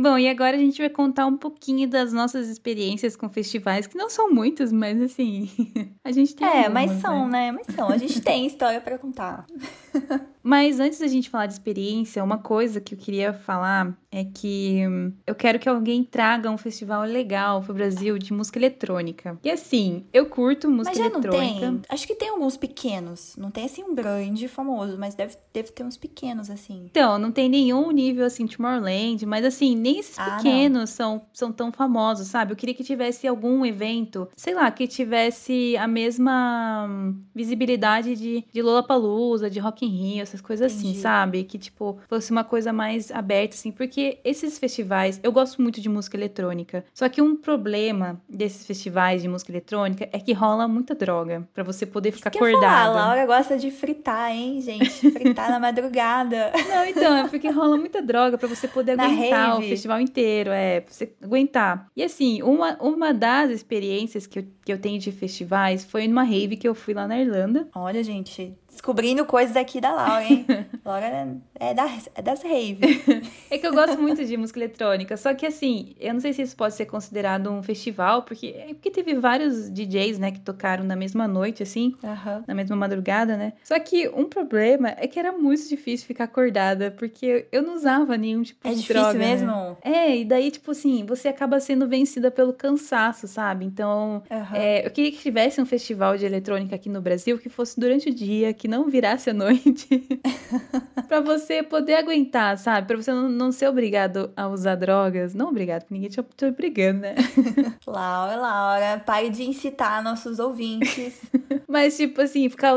Bom, e agora a gente vai contar um pouquinho das nossas experiências com festivais, que não são muitas, mas assim, a gente tem. É, algumas, mas são, né? né? Mas são. A gente tem história para contar. Mas antes da gente falar de experiência, uma coisa que eu queria falar é que eu quero que alguém traga um festival legal pro Brasil de música eletrônica. E assim, eu curto música mas já eletrônica. Não tem. Acho que tem alguns pequenos. Não tem assim um grande famoso, mas deve, deve ter uns pequenos assim. Então, não tem nenhum nível assim Tomorrowland, mas assim, nem esses ah, pequenos são, são tão famosos, sabe? Eu queria que tivesse algum evento, sei lá, que tivesse a mesma visibilidade de, de Lollapalooza, de Rock in Rio, essas coisas assim, Entendi. assim, sabe? Que, tipo, fosse uma coisa mais aberta, assim, porque esses festivais, eu gosto muito de música eletrônica. Só que um problema desses festivais de música eletrônica é que rola muita droga para você poder ficar acordado. Falar, a Laura gosta de fritar, hein, gente? Fritar na madrugada. Não, então, é porque rola muita droga para você poder na aguentar rave. o festival inteiro, é, pra você aguentar. E assim, uma, uma das experiências que eu, que eu tenho de festivais foi numa rave que eu fui lá na Irlanda. Olha, gente, descobrindo coisas aqui da Laura, hein? Laura é, da, é das raves. é que eu gosto muito de música eletrônica, só que assim, eu não sei se isso pode ser considerado um festival, porque, é porque teve vários DJs, né, que tocaram na mesma noite, assim, uhum. na mesma madrugada, né? Só que um problema é que era muito difícil ficar acordada, porque eu não usava nenhum tipo é de droga. É difícil mesmo? É, e daí, tipo assim, você acaba sendo vencida pelo cansaço, sabe? Então, uhum. é, eu queria que tivesse um festival de eletrônica aqui no Brasil que fosse durante o dia, que não virasse a noite. para você poder aguentar, sabe? Para você não, não, ser obrigado a usar drogas. Não obrigado, porque ninguém te, te obrigando, né? Laura, Laura, pare de incitar nossos ouvintes Mas, tipo assim, ficar,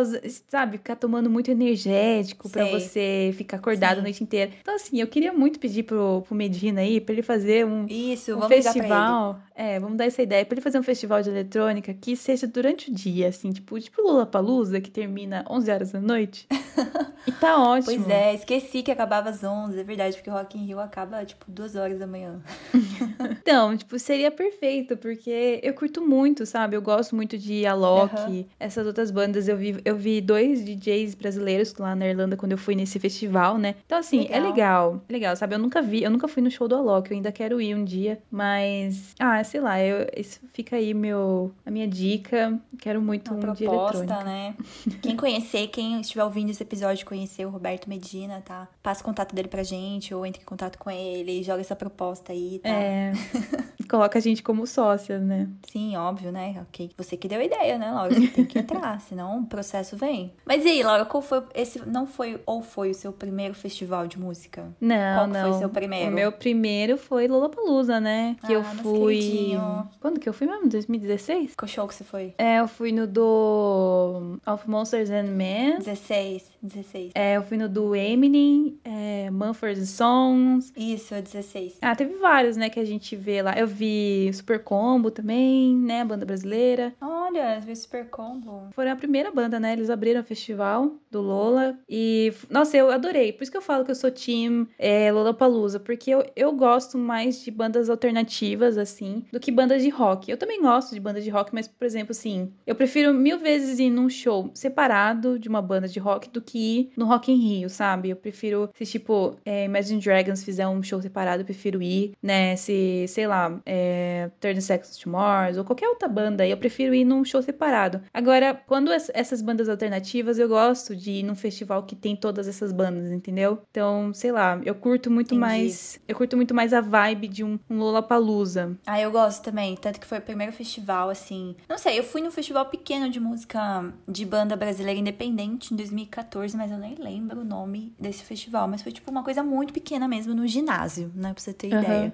sabe, ficar tomando muito energético para você ficar acordado Sim. a noite inteira. Então, assim, eu queria muito pedir pro, pro Medina aí pra ele fazer um, Isso, um festival. É, vamos dar essa ideia. Pra ele fazer um festival de eletrônica que seja durante o dia, assim, tipo, tipo Lula Palusa, que termina 11 horas da noite. e tá ótimo. Pois é, esqueci que acabava às 11, é verdade, porque o Rock in Rio acaba, tipo, 2 horas da manhã. então, tipo, seria perfeito, porque eu curto muito, sabe? Eu gosto muito de Alok, uhum. essas outras bandas. Eu vi, eu vi dois DJs brasileiros lá na Irlanda quando eu fui nesse festival, né? Então, assim, é legal. é legal. É legal, sabe? Eu nunca vi, eu nunca fui no show do Alok, eu ainda quero ir um dia, mas. Ah, sei lá, eu, isso fica aí meu, a minha dica. Quero muito Uma um proposta, dia né? Quem conhecer, quem estiver ouvindo esse episódio, conhecer o Roberto Medina, tá? Passa o contato dele pra gente, ou entre em contato com ele, joga essa proposta aí, tá? É. Coloca a gente como sócia, né? Sim, óbvio, né? Ok. Você que deu a ideia, né, Laura? Você tem que entrar, senão o processo vem. Mas e aí, Laura, qual foi esse. Não foi ou foi o seu primeiro festival de música? Não, qual não. foi o seu primeiro? O meu primeiro foi Lollapalooza, né? Que ah, eu fui. Quando que eu fui mesmo? 2016? Qual show que você foi? É, eu fui no do. Of Monsters and Men. 16. 16. É, eu fui no do Eminem, é, Mumford Songs. Isso, é 16. Ah, teve vários, né, que a gente vê lá. Eu vi Super Combo também, né, banda brasileira. Olha, vi Super Combo. Foi a primeira banda, né, eles abriram o festival do Lola e, nossa, eu adorei. Por isso que eu falo que eu sou team é, Lollapalooza, porque eu, eu gosto mais de bandas alternativas, assim, do que bandas de rock. Eu também gosto de bandas de rock, mas, por exemplo, assim, eu prefiro mil vezes ir num show separado de uma banda de rock do que que ir no Rock in Rio, sabe? Eu prefiro, se tipo, é, Imagine Dragons fizer um show separado, eu prefiro ir, né? Se, sei lá, é, Turn Sex to Mars ou qualquer outra banda eu prefiro ir num show separado. Agora, quando essas bandas alternativas, eu gosto de ir num festival que tem todas essas bandas, entendeu? Então, sei lá, eu curto muito Entendi. mais, eu curto muito mais a vibe de um, um Lollapalooza. Ah, eu gosto também, tanto que foi o primeiro festival, assim, não sei, eu fui num festival pequeno de música de banda brasileira independente em 2014, 2014, mas eu nem lembro o nome desse festival. Mas foi tipo uma coisa muito pequena mesmo no ginásio, né? Pra você ter uhum. ideia.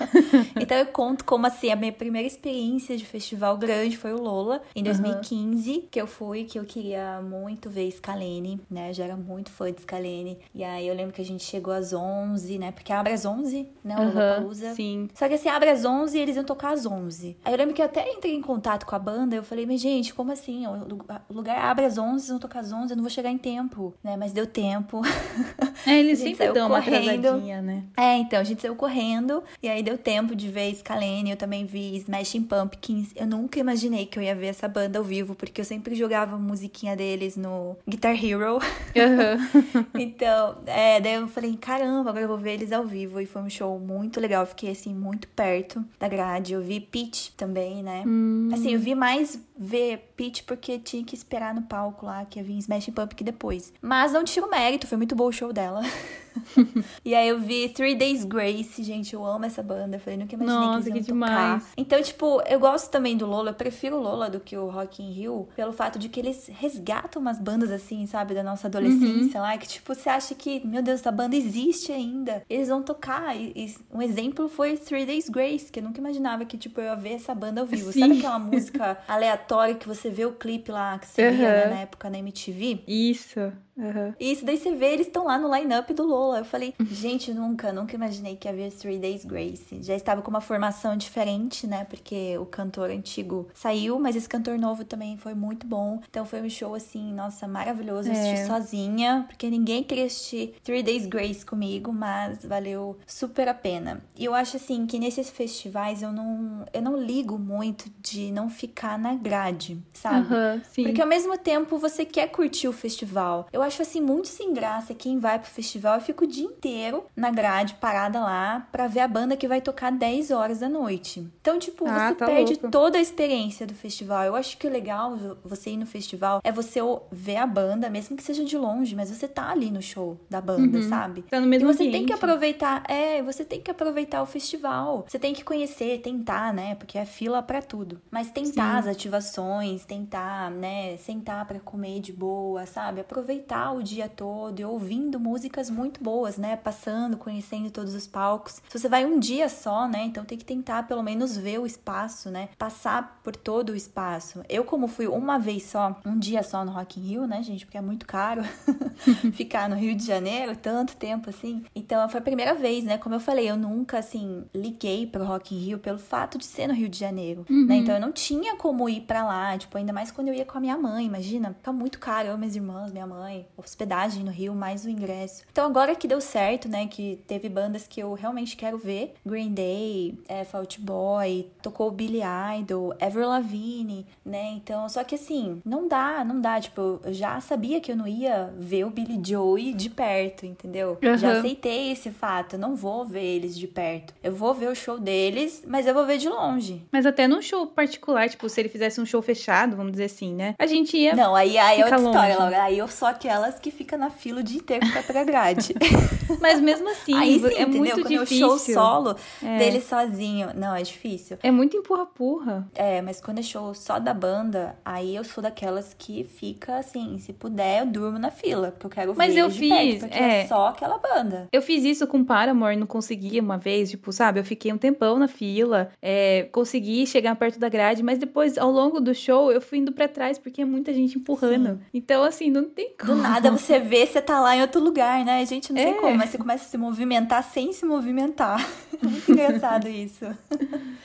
então eu conto como assim, a minha primeira experiência de festival grande foi o Lola, em 2015, uhum. que eu fui, que eu queria muito ver Scalene, né? Eu já era muito fã de Scalene. E aí eu lembro que a gente chegou às 11, né? Porque abre às 11, né? O uhum, Lollapalooza. Sim. Só que assim, abre às 11 e eles iam tocar às 11. Aí eu lembro que eu até entrei em contato com a banda, eu falei, mas gente, como assim? O lugar abre às 11, eles vão tocar às 11, eu não vou chegar em tempo tempo, né? Mas deu tempo. É, eles sempre dão correndo. uma atrasadinha, né? É, então, a gente saiu correndo e aí deu tempo de ver Scalene, eu também vi Smashing Pumpkins. Eu nunca imaginei que eu ia ver essa banda ao vivo, porque eu sempre jogava a musiquinha deles no Guitar Hero. Uhum. então, é, daí eu falei, caramba, agora eu vou ver eles ao vivo. E foi um show muito legal, eu fiquei assim, muito perto da grade. Eu vi Peach também, né? Hum. Assim, eu vi mais ver Peach porque tinha que esperar no palco lá, que ia vir Smashing Pumpkins depois depois. Mas não tiro mérito, foi muito bom o show dela. e aí eu vi Three Days Grace, gente, eu amo essa banda. Eu falei, nunca imaginei Nossa, que que tocar. Demais. Então, tipo, eu gosto também do Lola, eu prefiro o Lola do que o Rock in Rio, pelo fato de que eles resgatam umas bandas assim, sabe, da nossa adolescência uhum. lá, que tipo, você acha que, meu Deus, essa banda existe ainda. Eles vão tocar. E, e, um exemplo foi Three Days Grace, que eu nunca imaginava que, tipo, eu ia ver essa banda ao vivo. Sim. Sabe aquela música aleatória que você vê o clipe lá, que você uhum. via né, na época na MTV? Isso. Uhum. E isso daí você vê, eles estão lá no line-up do Lola. Eu falei, gente, nunca, nunca imaginei que havia Three Days Grace. Já estava com uma formação diferente, né? Porque o cantor antigo saiu, mas esse cantor novo também foi muito bom. Então foi um show, assim, nossa, maravilhoso. É. Assisti sozinha, porque ninguém queria assistir Three Days Grace comigo, mas valeu super a pena. E eu acho, assim, que nesses festivais eu não, eu não ligo muito de não ficar na grade, sabe? Uhum, porque ao mesmo tempo você quer curtir o festival. Eu acho, assim, muito sem graça quem vai pro festival e fica o dia inteiro na grade, parada lá, pra ver a banda que vai tocar 10 horas da noite. Então, tipo, ah, você tá perde louco. toda a experiência do festival. Eu acho que o legal você ir no festival é você ver a banda, mesmo que seja de longe, mas você tá ali no show da banda, uhum. sabe? Tá no mesmo e você ambiente. tem que aproveitar, é, você tem que aproveitar o festival. Você tem que conhecer, tentar, né? Porque é fila para tudo. Mas tentar Sim. as ativações, tentar, né, sentar para comer de boa, sabe? Aproveitar o dia todo e ouvindo músicas muito boas, né? Passando, conhecendo todos os palcos. Se você vai um dia só, né? Então tem que tentar pelo menos ver o espaço, né? Passar por todo o espaço. Eu, como fui uma vez só, um dia só no Rock in Rio, né, gente? Porque é muito caro ficar no Rio de Janeiro tanto tempo assim. Então foi a primeira vez, né? Como eu falei, eu nunca, assim, liguei pro Rock in Rio pelo fato de ser no Rio de Janeiro, né? uhum. né? Então eu não tinha como ir para lá, tipo, ainda mais quando eu ia com a minha mãe, imagina. Fica muito caro, eu, minhas irmãs, minha mãe, hospedagem no Rio, mais o ingresso. Então agora que deu certo, né? Que teve bandas que eu realmente quero ver. Green Day, é, Fault Boy, tocou Billy Idol, Ever Lavigne, né? Então, só que assim, não dá, não dá. Tipo, eu já sabia que eu não ia ver o Billy Joey de perto, entendeu? Uhum. Já aceitei esse fato. Eu não vou ver eles de perto. Eu vou ver o show deles, mas eu vou ver de longe. Mas até num show particular, tipo, se ele fizesse um show fechado, vamos dizer assim, né? A gente ia. Não, aí, aí é outra longe. história, Laura. Aí eu sou aquelas que fica na fila o dia inteiro pra pegar grade. mas mesmo assim, aí, sim, é entendeu? muito Quando difícil. Quando show solo é. dele sozinho. Não, é difícil. É muito empurra-purra. É, mas quando é show só da banda, aí eu sou daquelas que fica assim, se puder, eu durmo na fila, porque eu quero mas ver eu fiz, perto, porque é. é. só aquela banda. Eu fiz isso com Paramore, não consegui uma vez, tipo, sabe? Eu fiquei um tempão na fila, é, consegui chegar perto da grade, mas depois, ao longo do show, eu fui indo pra trás, porque é muita gente empurrando. Sim. Então, assim, não tem como. Nada você vê, você tá lá em outro lugar, né? Gente, não sei é. como, mas você começa a se movimentar sem se movimentar. muito engraçado isso.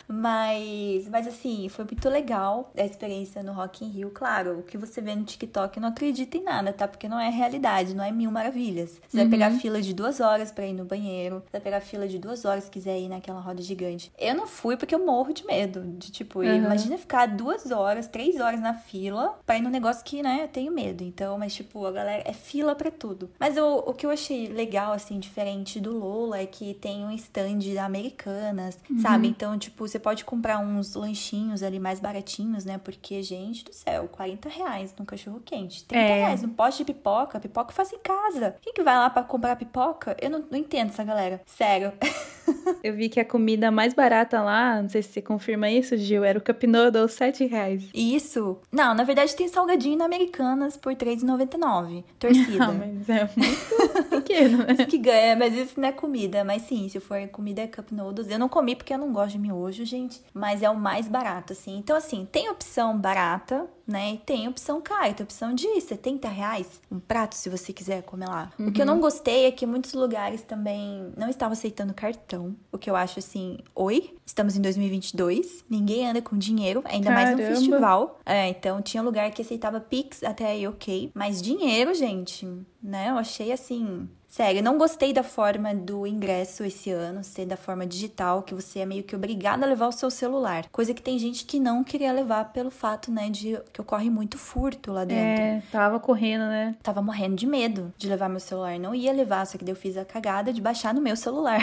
mas, mas assim, foi muito legal a experiência no Rock in Rio. Claro, o que você vê no TikTok não acredita em nada, tá? Porque não é realidade, não é mil maravilhas. Você uhum. vai pegar fila de duas horas para ir no banheiro, você vai pegar fila de duas horas se quiser ir naquela roda gigante. Eu não fui porque eu morro de medo. De tipo, uhum. imagina ficar duas horas, três horas na fila pra ir num negócio que, né, eu tenho medo. Então, mas tipo, a galera é fila para tudo. Mas eu, o que eu achei legal, assim, diferente do Lola é que tem um stand da Americanas, uhum. sabe? Então, tipo, você pode comprar uns lanchinhos ali mais baratinhos, né? Porque, gente do céu, 40 reais num cachorro quente, 30 é. reais um pote de pipoca, pipoca faz em casa. Quem que vai lá para comprar pipoca? Eu não, não entendo essa galera. Sério. Eu vi que a comida mais barata lá, não sei se você confirma isso, Gil, era o Cup Noodle, 7 reais. Isso. Não, na verdade tem salgadinho na Americanas por R$3,99. Torcida. Não, mas é muito pequeno, né? Isso que ganha, mas isso não é comida. Mas sim, se for comida é Cup Noodles. Eu não comi porque eu não gosto de miojo, gente. Mas é o mais barato, assim. Então, assim, tem opção barata, né? E tem opção cara, tem opção de 70 reais um prato se você quiser comer lá. Uhum. O que eu não uhum. gostei é que muitos lugares também não estavam aceitando cartão. O que eu acho assim, oi, estamos em 2022, ninguém anda com dinheiro, ainda Caramba. mais no festival. É, então tinha lugar que aceitava Pix até aí ok, mas dinheiro, gente, né? Eu achei assim Sério, não gostei da forma do ingresso esse ano ser da forma digital, que você é meio que obrigado a levar o seu celular. Coisa que tem gente que não queria levar pelo fato, né, de que ocorre muito furto lá dentro. É, tava correndo, né? Tava morrendo de medo de levar meu celular. Não ia levar, só que daí eu fiz a cagada de baixar no meu celular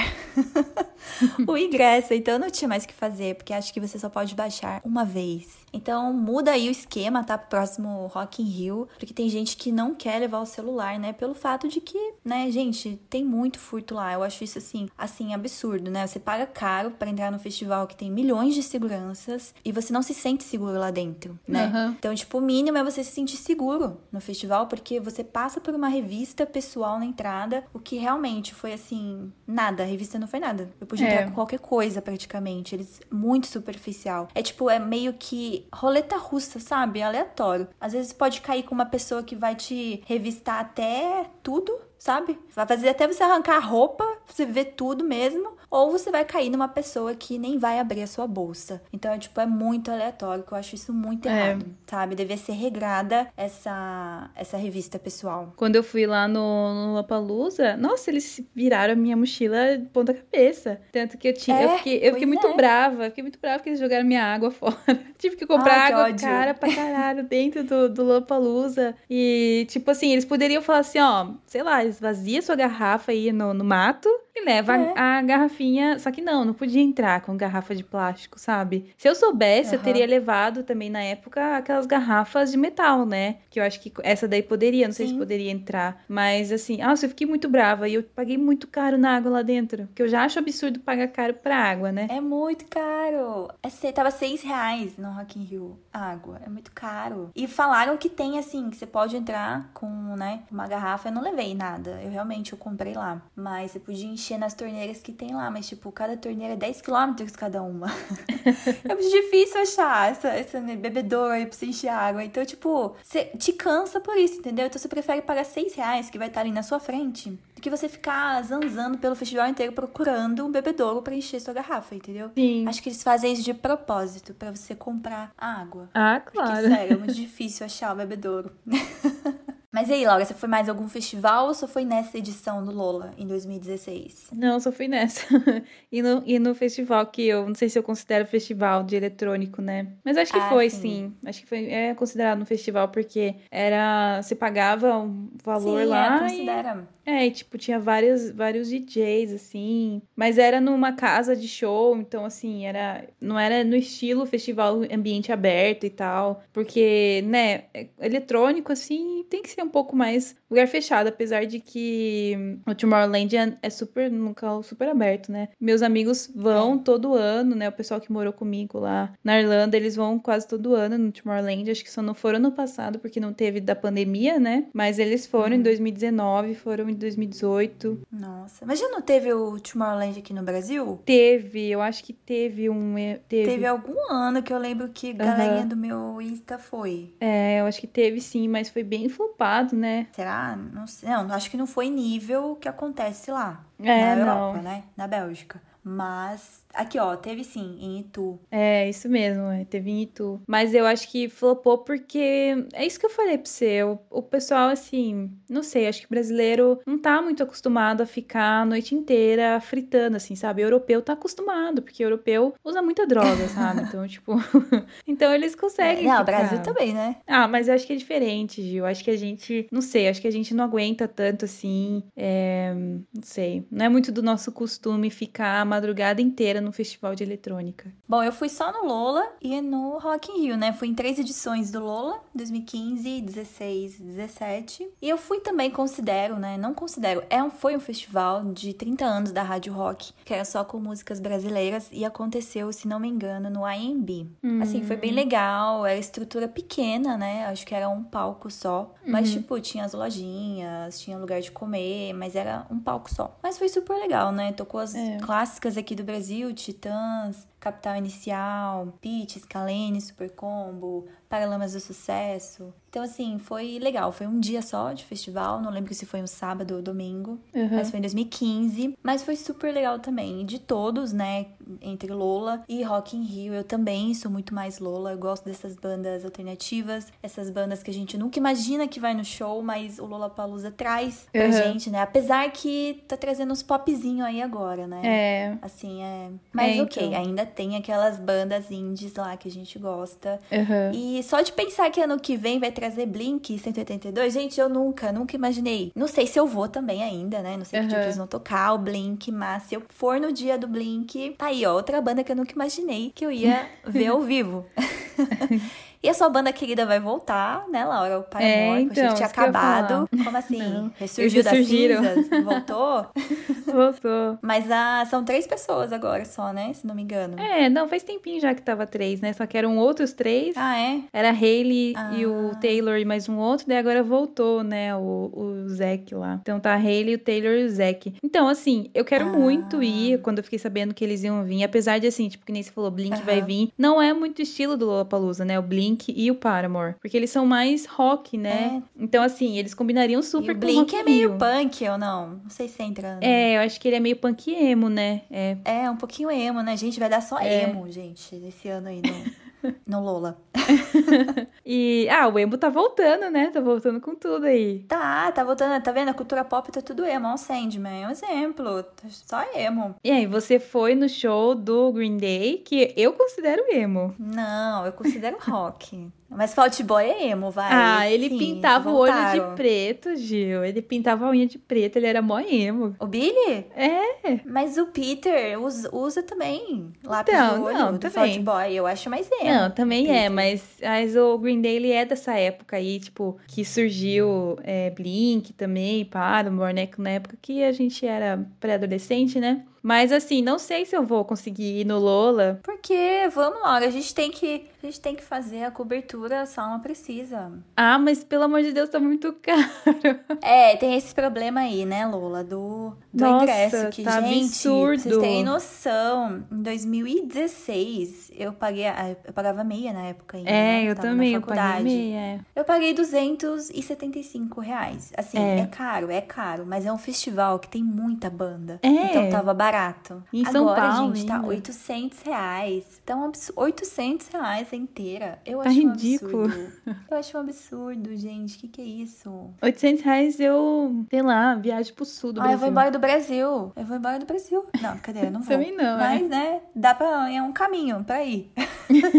o ingresso. Então não tinha mais o que fazer, porque acho que você só pode baixar uma vez. Então muda aí o esquema, tá? Pro próximo Rock in Rio, porque tem gente que não quer levar o celular, né? Pelo fato de que, né, gente, gente, tem muito furto lá. Eu acho isso assim, assim absurdo, né? Você paga caro para entrar no festival que tem milhões de seguranças e você não se sente seguro lá dentro, né? Uhum. Então, tipo, o mínimo é você se sentir seguro no festival porque você passa por uma revista pessoal na entrada, o que realmente foi assim, nada, a revista não foi nada. Eu podia é. entrar com qualquer coisa praticamente, eles muito superficial. É tipo, é meio que roleta russa, sabe? Aleatório. Às vezes pode cair com uma pessoa que vai te revistar até tudo sabe? Vai fazer até você arrancar a roupa, você ver tudo mesmo, ou você vai cair numa pessoa que nem vai abrir a sua bolsa. Então, é, tipo, é muito aleatório, que eu acho isso muito é. errado, sabe? Devia ser regrada essa, essa revista pessoal. Quando eu fui lá no, no Lollapalooza, nossa, eles viraram a minha mochila de ponta cabeça. Tanto que eu tinha, é, eu fiquei, eu fiquei muito é. brava, fiquei muito brava que eles jogaram minha água fora. Tive que comprar Ai, água que cara pra caralho dentro do, do Lollapalooza. E, tipo assim, eles poderiam falar assim, ó, sei lá, esvazia sua garrafa aí no, no mato e leva é. a, a, garrafinha. Só que não, não podia entrar com garrafa de plástico, sabe? Se eu soubesse, uhum. eu teria levado também na época aquelas garrafas de metal, né? Que eu acho que essa daí poderia, não Sim. sei se poderia entrar. Mas assim, nossa, eu fiquei muito brava e eu paguei muito caro na água lá dentro. Que eu já acho absurdo pagar caro pra água, né? É muito caro. É, tava seis reais no Rock in Rio água. É muito caro. E falaram que tem assim, que você pode entrar com, né, uma garrafa. Eu não levei nada nada. Eu realmente eu comprei lá. Mas você podia encher nas torneiras que tem lá. Mas, tipo, cada torneira é 10 quilômetros cada uma. é muito difícil achar essa, essa bebedouro aí pra você encher água. Então, tipo, você te cansa por isso, entendeu? Então você prefere pagar 6 reais, que vai estar ali na sua frente, do que você ficar zanzando pelo festival inteiro procurando um bebedouro para encher sua garrafa, entendeu? Sim. Acho que eles fazem isso de propósito, para você comprar água. Ah, claro. Porque, sério, é muito difícil achar o bebedouro. Mas e aí, Laura, você foi mais algum festival ou só foi nessa edição do Lola, em 2016? Não, só fui nessa. e, no, e no festival, que eu não sei se eu considero festival de eletrônico, né? Mas acho que Ah, foi, sim. sim. Acho que foi é considerado um festival, porque era. Você pagava um valor Sim, lá. é, e, considera. é, e, tipo, tinha vários, vários DJs, assim. Mas era numa casa de show, então, assim, era. Não era no estilo festival ambiente aberto e tal. Porque, né, é- eletrônico, assim, tem que ser um pouco mais lugar fechado, apesar de que o Tomorrowland é, é super um local super aberto, né? Meus amigos vão É. todo ano, né? O pessoal que morou comigo lá na Irlanda, eles vão quase todo ano no Tomorrowland. Acho que só não foram no passado porque não teve da pandemia, né? Mas eles foram em 2019, foram em 2018. Nossa. Mas já não teve o Tomorrowland aqui no Brasil? Teve, eu acho que teve um. é, Teve. Teve algum ano que eu lembro que a galerinha do meu Insta foi. É, eu acho que teve sim, mas foi bem flopado, né? Será? Não sei. Não, acho que não foi nível que acontece lá. É, na Europa, não. né? Na Bélgica. Mas, aqui ó, teve sim, em Itu. É, isso mesmo, é, teve em Itu. Mas eu acho que flopou porque é isso que eu falei pra você. O, o pessoal, assim, não sei, acho que brasileiro não tá muito acostumado a ficar a noite inteira fritando, assim, sabe? O europeu tá acostumado, porque o europeu usa muita droga, sabe? Então, tipo. então eles conseguem. não, o. Brasil também, né? Ah, mas eu acho que é diferente, Gil. Acho que a gente, não sei, acho que a gente não aguenta tanto assim. é, não sei. Não é muito do nosso costume ficar a madrugada inteira no festival de eletrônica. Bom, eu fui só no Lola e no Rock in Rio, né? Fui em três edições do Lola, 2015, 16, 17. E eu fui também, considero, né? Não considero, é um, foi um festival de 30 anos da Rádio Rock, que era só com músicas brasileiras e aconteceu, se não me engano, no IMB. Assim, foi bem legal, era estrutura pequena, né? Acho que era um palco só. Mas, tipo, tinha as lojinhas, tinha lugar de comer, mas era um palco só. Mas foi super legal, né? Tocou as É. clássicas aqui do Brasil, Titãs, Capital Inicial, Pitch, Scalene, Super Combo, Paralamas do Sucesso. Então, assim, foi legal. Foi um dia só de festival, não lembro se foi um sábado ou domingo, Uhum. mas foi em 2015. Mas foi super legal também. E de todos, né, entre Lola e Rock in Rio, eu também sou muito mais Lola. Eu gosto dessas bandas alternativas, essas bandas que a gente nunca imagina que vai no show, mas o Lola Palusa traz pra Uhum. gente, né? Apesar que tá trazendo uns popzinho aí agora, né? É, Assim, é. Mas É, ok, então. ainda tem aquelas bandas indies lá que a gente gosta. aham. E só de pensar que ano que vem vai trazer Blink 182, gente, eu nunca, nunca imaginei. Não sei se eu vou também ainda, né? Não sei que Aham. que eles vão tocar o Blink, mas se eu for no dia do Blink, tá aí, ó, outra banda que eu nunca imaginei que eu ia ver ao vivo. E a sua banda querida vai voltar, né, Laura? O Paramore, É, que eu achei então, que tinha que acabado. Como assim? Não. Ressurgiu das cinzas? Voltou? Voltou. Mas ah, são três pessoas agora só, né? Se não me engano. É, não, faz tempinho já que tava três, né? Só que eram outros três. Ah, é? Era a Hayley e o Ah. Taylor e mais um outro, daí agora voltou, né, o, o Zac lá. Então tá a Hayley, o Taylor e o Zac. Então, assim, eu quero Ah. muito ir quando eu fiquei sabendo que eles iam vir, apesar de, assim, tipo, que nem você falou, Blink vai vir. Não é muito estilo do Lollapalooza, né, o Blink e o Paramore, porque eles são mais rock, né? Então, assim, eles combinariam É. E super o com Blink Rock é in meio punk ou não? Não sei se entra. É, eu acho que ele é meio punk emo, né? É. É, um pouquinho emo, né? Gente, vai dar só É. emo, gente, esse ano aí no, no Lola. E, ah, o emo tá voltando, né? Tá voltando com tudo aí. Tá, tá voltando, tá vendo? A cultura pop tá tudo emo. Ó, o Sandman é um exemplo. Tá Só emo. E aí, você foi no show do Green Day, que eu considero emo. Não, eu considero rock. Mas Fault Boy é emo, vai. Ah, ele Sim, pintava o olho de preto, Gil. Ele pintava a unha de preto, ele era mó emo. O Billy? É. Mas o Peter usa, usa também lápis Então, no olho não, do também. Fault Boy. Eu acho mais emo. Não, também é, mas, mas o Green Day ele é dessa época aí, tipo, que surgiu é, Blink também, Paramore, né? Na época que a gente era pré-adolescente, né? Mas assim, não sei se eu vou conseguir ir no Lola. Porque, vamos lá, a gente tem que, a gente tem que fazer a cobertura, a Salma precisa. Ah, mas pelo amor de Deus, tá muito caro. É, tem esse problema aí, né, Lola, do, do Nossa, ingresso. Que, tá gente, absurdo. vocês têm noção, em 2016, eu paguei, a- eu pagava meia na época ainda, É, né? eu na também, eu paguei meia. é. Eu paguei 275 reais. Assim, É. é. caro, é caro, mas é um festival que tem muita banda. É. Então tava barato. Em São Agora, Paulo gente, tá ainda. 800 reais. Então, abs- 800 reais a inteira. Eu Tá acho ridículo. um absurdo. Eu acho um absurdo, gente. O que, que é isso? 800 reais eu, sei lá, viagem pro sul do Ah, eu Brasil. vou embora do Brasil. Eu vou embora do Brasil. Não, cadê? Eu não vou. Também não, é. Mas, né, dá pra. É um caminho pra ir.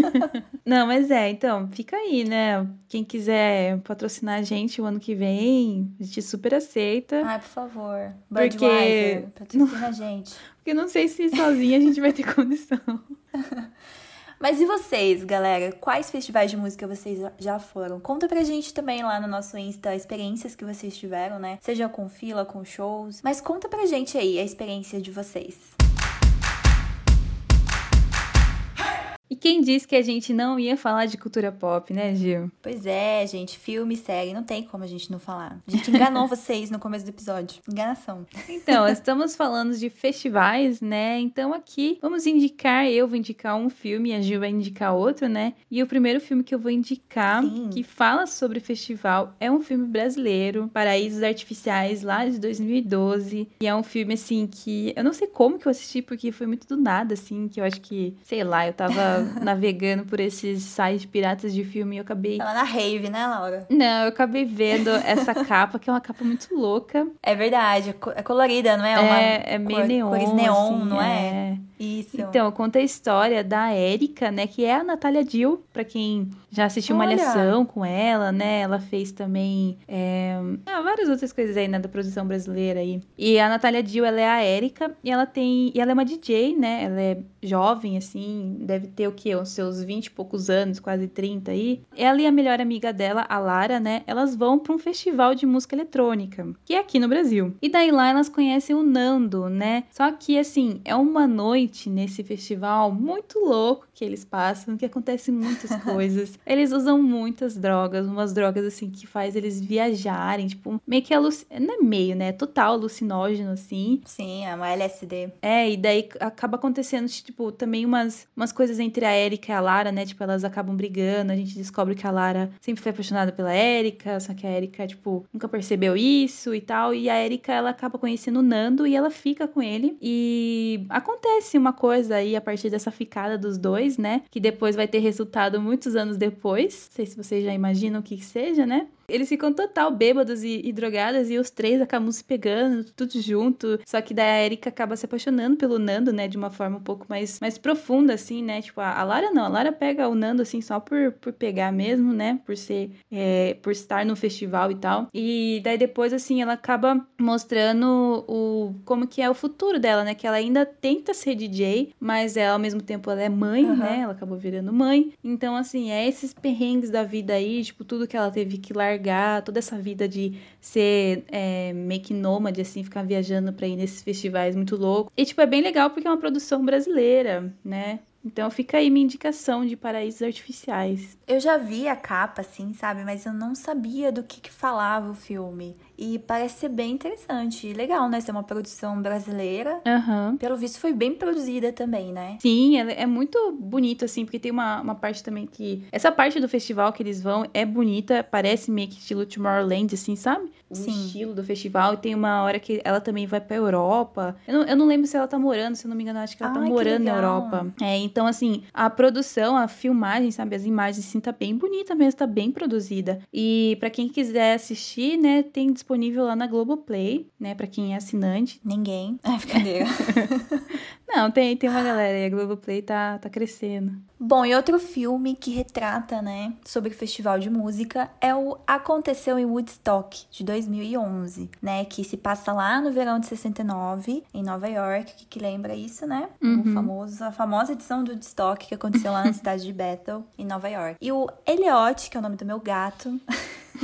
Não, mas é, então, fica aí, né? Quem quiser patrocinar a gente o ano que vem, a gente super aceita. Ai, por favor. Porque- Budweiser, patrocina a gente. Porque não sei se sozinha a gente vai ter condição. Mas e vocês, galera? Quais festivais de música vocês já foram? Conta pra gente também lá no nosso Insta experiências que vocês tiveram, né? Seja com fila, com shows. Mas conta pra gente aí a experiência de vocês. E quem disse que a gente não ia falar de cultura pop, né, Gil? Pois é, gente, filme, série, não tem como a gente não falar. A gente enganou vocês no começo do episódio. Enganação. Então, estamos falando de festivais, né? Então aqui vamos indicar, eu vou indicar um filme, a Gil vai indicar outro, né? E o primeiro filme que eu vou indicar, Sim. que fala sobre festival, é um filme brasileiro, Paraísos Artificiais, lá de 2012. E é um filme, assim, que eu não sei como que eu assisti, porque foi muito do nada, assim, que eu acho que, sei lá, eu tava navegando por esses sites piratas de filme e eu acabei. Ela na rave, né, Laura? Não, eu acabei vendo essa capa, que é uma capa muito louca. É verdade, é é colorida, não é? Uma É, é meio cor- neon. Cores neon, assim, não é? Isso. Então, conta a história da Érica, né? Que é a Natália Dill, pra quem já assistiu Olha! Malhação com ela, né? Ela fez também é, ah, várias outras coisas aí, né? Da produção brasileira aí. E a Natália Dill, ela é a Érica e ela tem. E ela é uma DJ, né? Ela é jovem, assim, deve ter o quê? Os seus 20 e poucos anos, quase 30 aí. Ela e a melhor amiga dela, a Lara, né? Elas vão pra um festival de música eletrônica, que é aqui no Brasil. E daí lá elas conhecem o Nando, né? Só que, assim, é uma noite nesse festival muito louco que eles passam, que acontecem muitas coisas. Eles usam muitas drogas, umas drogas, assim, que faz eles viajarem, tipo, meio que aluc... Não é meio, né? É total alucinógeno, assim. Sim, é uma LSD. É, e daí acaba acontecendo, tipo, também umas, umas coisas entre a Erika e a Lara, né? Tipo, elas acabam brigando. A gente descobre que a Lara sempre foi apaixonada pela Erika, só que a Erika, tipo, nunca percebeu isso e tal. E a Erika, ela acaba conhecendo o Nando e ela fica com ele. E acontece uma coisa aí a partir dessa ficada dos dois, né? Que depois vai ter resultado muitos anos depois. Não sei se vocês já imaginam o que que seja, né? Eles ficam total bêbados e, e drogadas e os três acabam se pegando, tudo junto. Só que daí a Erika acaba se apaixonando pelo Nando, né? De uma forma um pouco mais, mais profunda, assim, né? Tipo, a, a Lara não. A Lara pega o Nando, assim, só por, por pegar mesmo, né? Por ser... é, por estar no festival e tal. E daí depois, assim, ela acaba mostrando o... Como que é o futuro dela, né? Que ela ainda tenta ser DJ, mas ela, ao mesmo tempo, ela é mãe, Aham. né? Ela acabou virando mãe. Então, assim, é esses perrengues da vida aí, tipo, tudo que ela teve que largar, toda essa vida de ser é, meio que nômade, assim, ficar viajando pra ir nesses festivais muito loucos. E, tipo, é bem legal porque é uma produção brasileira, né? Então fica aí minha indicação de paraísos artificiais. Eu já vi a capa, assim, sabe? Mas eu não sabia do que, que falava o filme. E parece ser bem interessante. E legal, né? Ser uma produção brasileira. Aham. Pelo visto, foi bem produzida também, né? Sim, ela é muito bonito, assim, porque tem uma, uma parte também que. Essa parte do festival que eles vão é bonita, parece meio que estilo Tomorrowland, assim, sabe? O Sim. estilo do festival. E tem uma hora que ela também vai pra Europa. Eu não, eu não lembro se ela tá morando, se eu não me engano, acho que ela tá Ai, que morando na. Europa. É, então, assim, a produção, a filmagem, sabe? As imagens, assim, tá bem bonita mesmo, tá bem produzida. E pra quem quiser assistir, né, tem disponível lá na Globoplay, né, pra quem é assinante. Ninguém. É brincadeira. Não, tem, tem uma galera aí, a Globoplay tá, tá crescendo. Bom, e outro filme que retrata, né, sobre o festival de música é o Aconteceu em Woodstock, de 2011, né, que se passa lá no verão de 69, em Nova York, que, que lembra isso, né? Uhum. O famoso, a famosa edição do Woodstock que aconteceu lá na cidade de Bethel, em Nova York. E o Elliot, que é o nome do meu gato,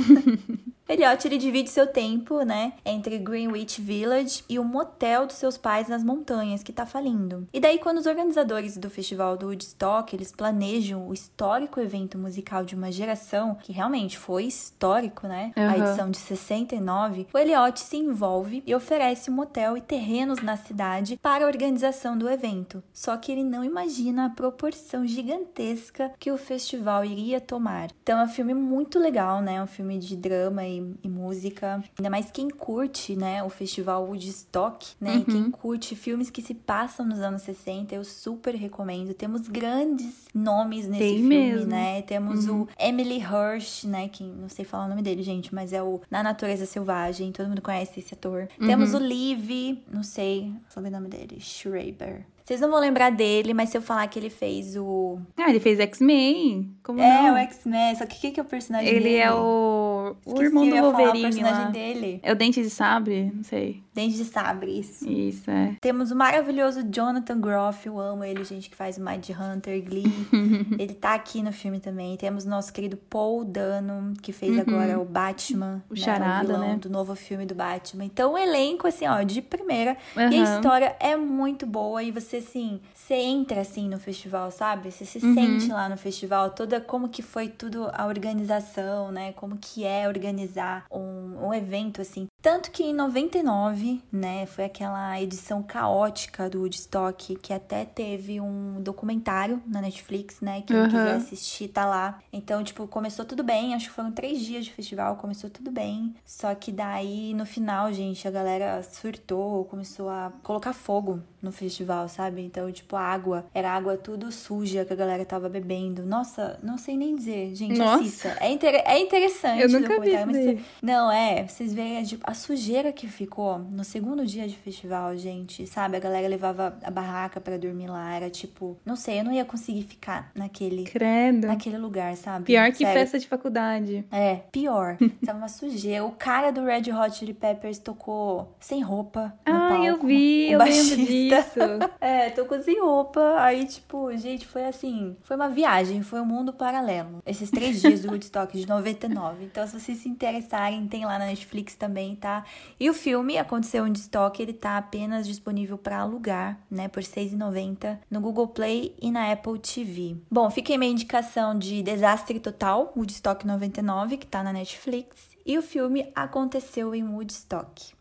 Elliot ele divide seu tempo, né, entre Greenwich Village e o motel dos seus pais nas montanhas que tá falindo. E daí quando os organizadores do festival do Woodstock, eles planejam o histórico evento musical de uma geração, que realmente foi histórico, né? Uhum. A edição de 69, o Elliot se envolve e oferece um motel e terrenos na cidade para a organização do evento. Só que ele não imagina a proporção gigantesca que o festival iria tomar. Então é um filme muito legal, né? Um filme de drama e, e música. Ainda mais quem curte, né? O festival Woodstock, né? Uhum. Quem curte filmes que se passam nos anos 60, eu super recomendo. Temos grandes nomes nesse Tem filme, mesmo. né? Temos uhum. o Emily Hirsch, né? Que não sei falar o nome dele, gente, mas é o Na Natureza Selvagem. Todo mundo conhece esse ator. Uhum. Temos o Liv, não sei, o nome dele, Schreiber. Vocês não vão lembrar dele, mas se eu falar que ele fez o. Ah, ele fez X-Men. Como é, não? o X-Men. Só que o que, que é o personagem ele dele? Ele é o. O irmão do Wolverine. o personagem lá. dele. É o Dente de Sabre? Não sei. Dente de Sabre, isso. Isso, é. Temos o maravilhoso Jonathan Groff. Eu amo ele, gente, que faz o Mind Hunter, Glee. ele tá aqui no filme também. Temos nosso querido Paul Dano, que fez uhum. agora o Batman. O né, Charada, o né? do novo filme do Batman. Então, o elenco, assim, ó, de primeira. Uhum. E a história é muito boa. E você, assim, você entra assim no festival, sabe? Você se uhum. sente lá no festival, toda como que foi tudo a organização, né? Como que é organizar um, um evento assim. Tanto que em 99, né, foi aquela edição caótica do Woodstock, que até teve um documentário na Netflix, né? Quem uhum. quiser assistir tá lá. Então, tipo, começou tudo bem, acho que foram três dias de festival, começou tudo bem. Só que daí, no final, gente, a galera surtou, começou a colocar fogo no festival, sabe? Então, tipo, a água, era água tudo suja que a galera tava bebendo. Nossa, não sei nem dizer, gente, Nossa. assista. É, inter é interessante Eu nunca vi mas você... Não, é, vocês veem, tipo, a sujeira que ficou no segundo dia de festival, gente, sabe? A galera levava a barraca para dormir lá, era tipo, não sei, eu não ia conseguir ficar naquele Credo. naquele lugar, sabe? Pior que Sério. festa de faculdade. É, pior. Tava uma sujeira. O cara do Red Hot Chili Peppers tocou sem roupa no ah, palco. eu vi, eu baixista. lembro disso. é, tocou sem roupa. Aí, tipo, gente, foi assim, foi uma viagem, foi um mundo paralelo. Esses três dias do Woodstock de 99. Então, se vocês se interessarem, tem lá na Netflix também, tá? E o filme aconteceu em Woodstock, ele tá apenas disponível para alugar, né, por R$6,90 no Google Play e na Apple TV. Bom, aí minha indicação de Desastre Total, Woodstock 99, que tá na Netflix. E o filme aconteceu em Woodstock.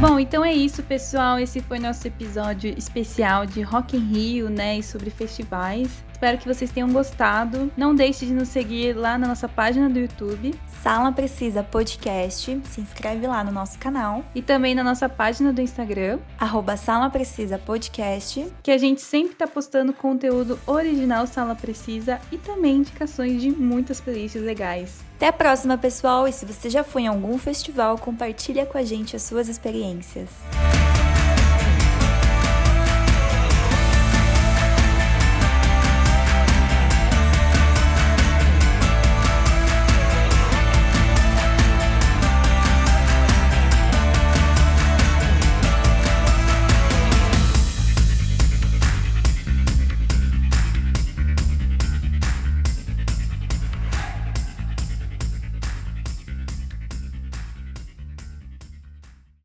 Bom, então é isso, pessoal. Esse foi nosso episódio especial de Rock in Rio, né, e sobre festivais. Espero que vocês tenham gostado. Não deixe de nos seguir lá na nossa página do YouTube. Sala Precisa Podcast. Se inscreve lá no nosso canal. E também na nossa página do Instagram. Arroba Sala Precisa Podcast. Que a gente sempre tá postando conteúdo original Sala Precisa e também indicações de muitas playlists legais. Até a próxima, pessoal! E se você já foi em algum festival, compartilha com a gente as suas experiências.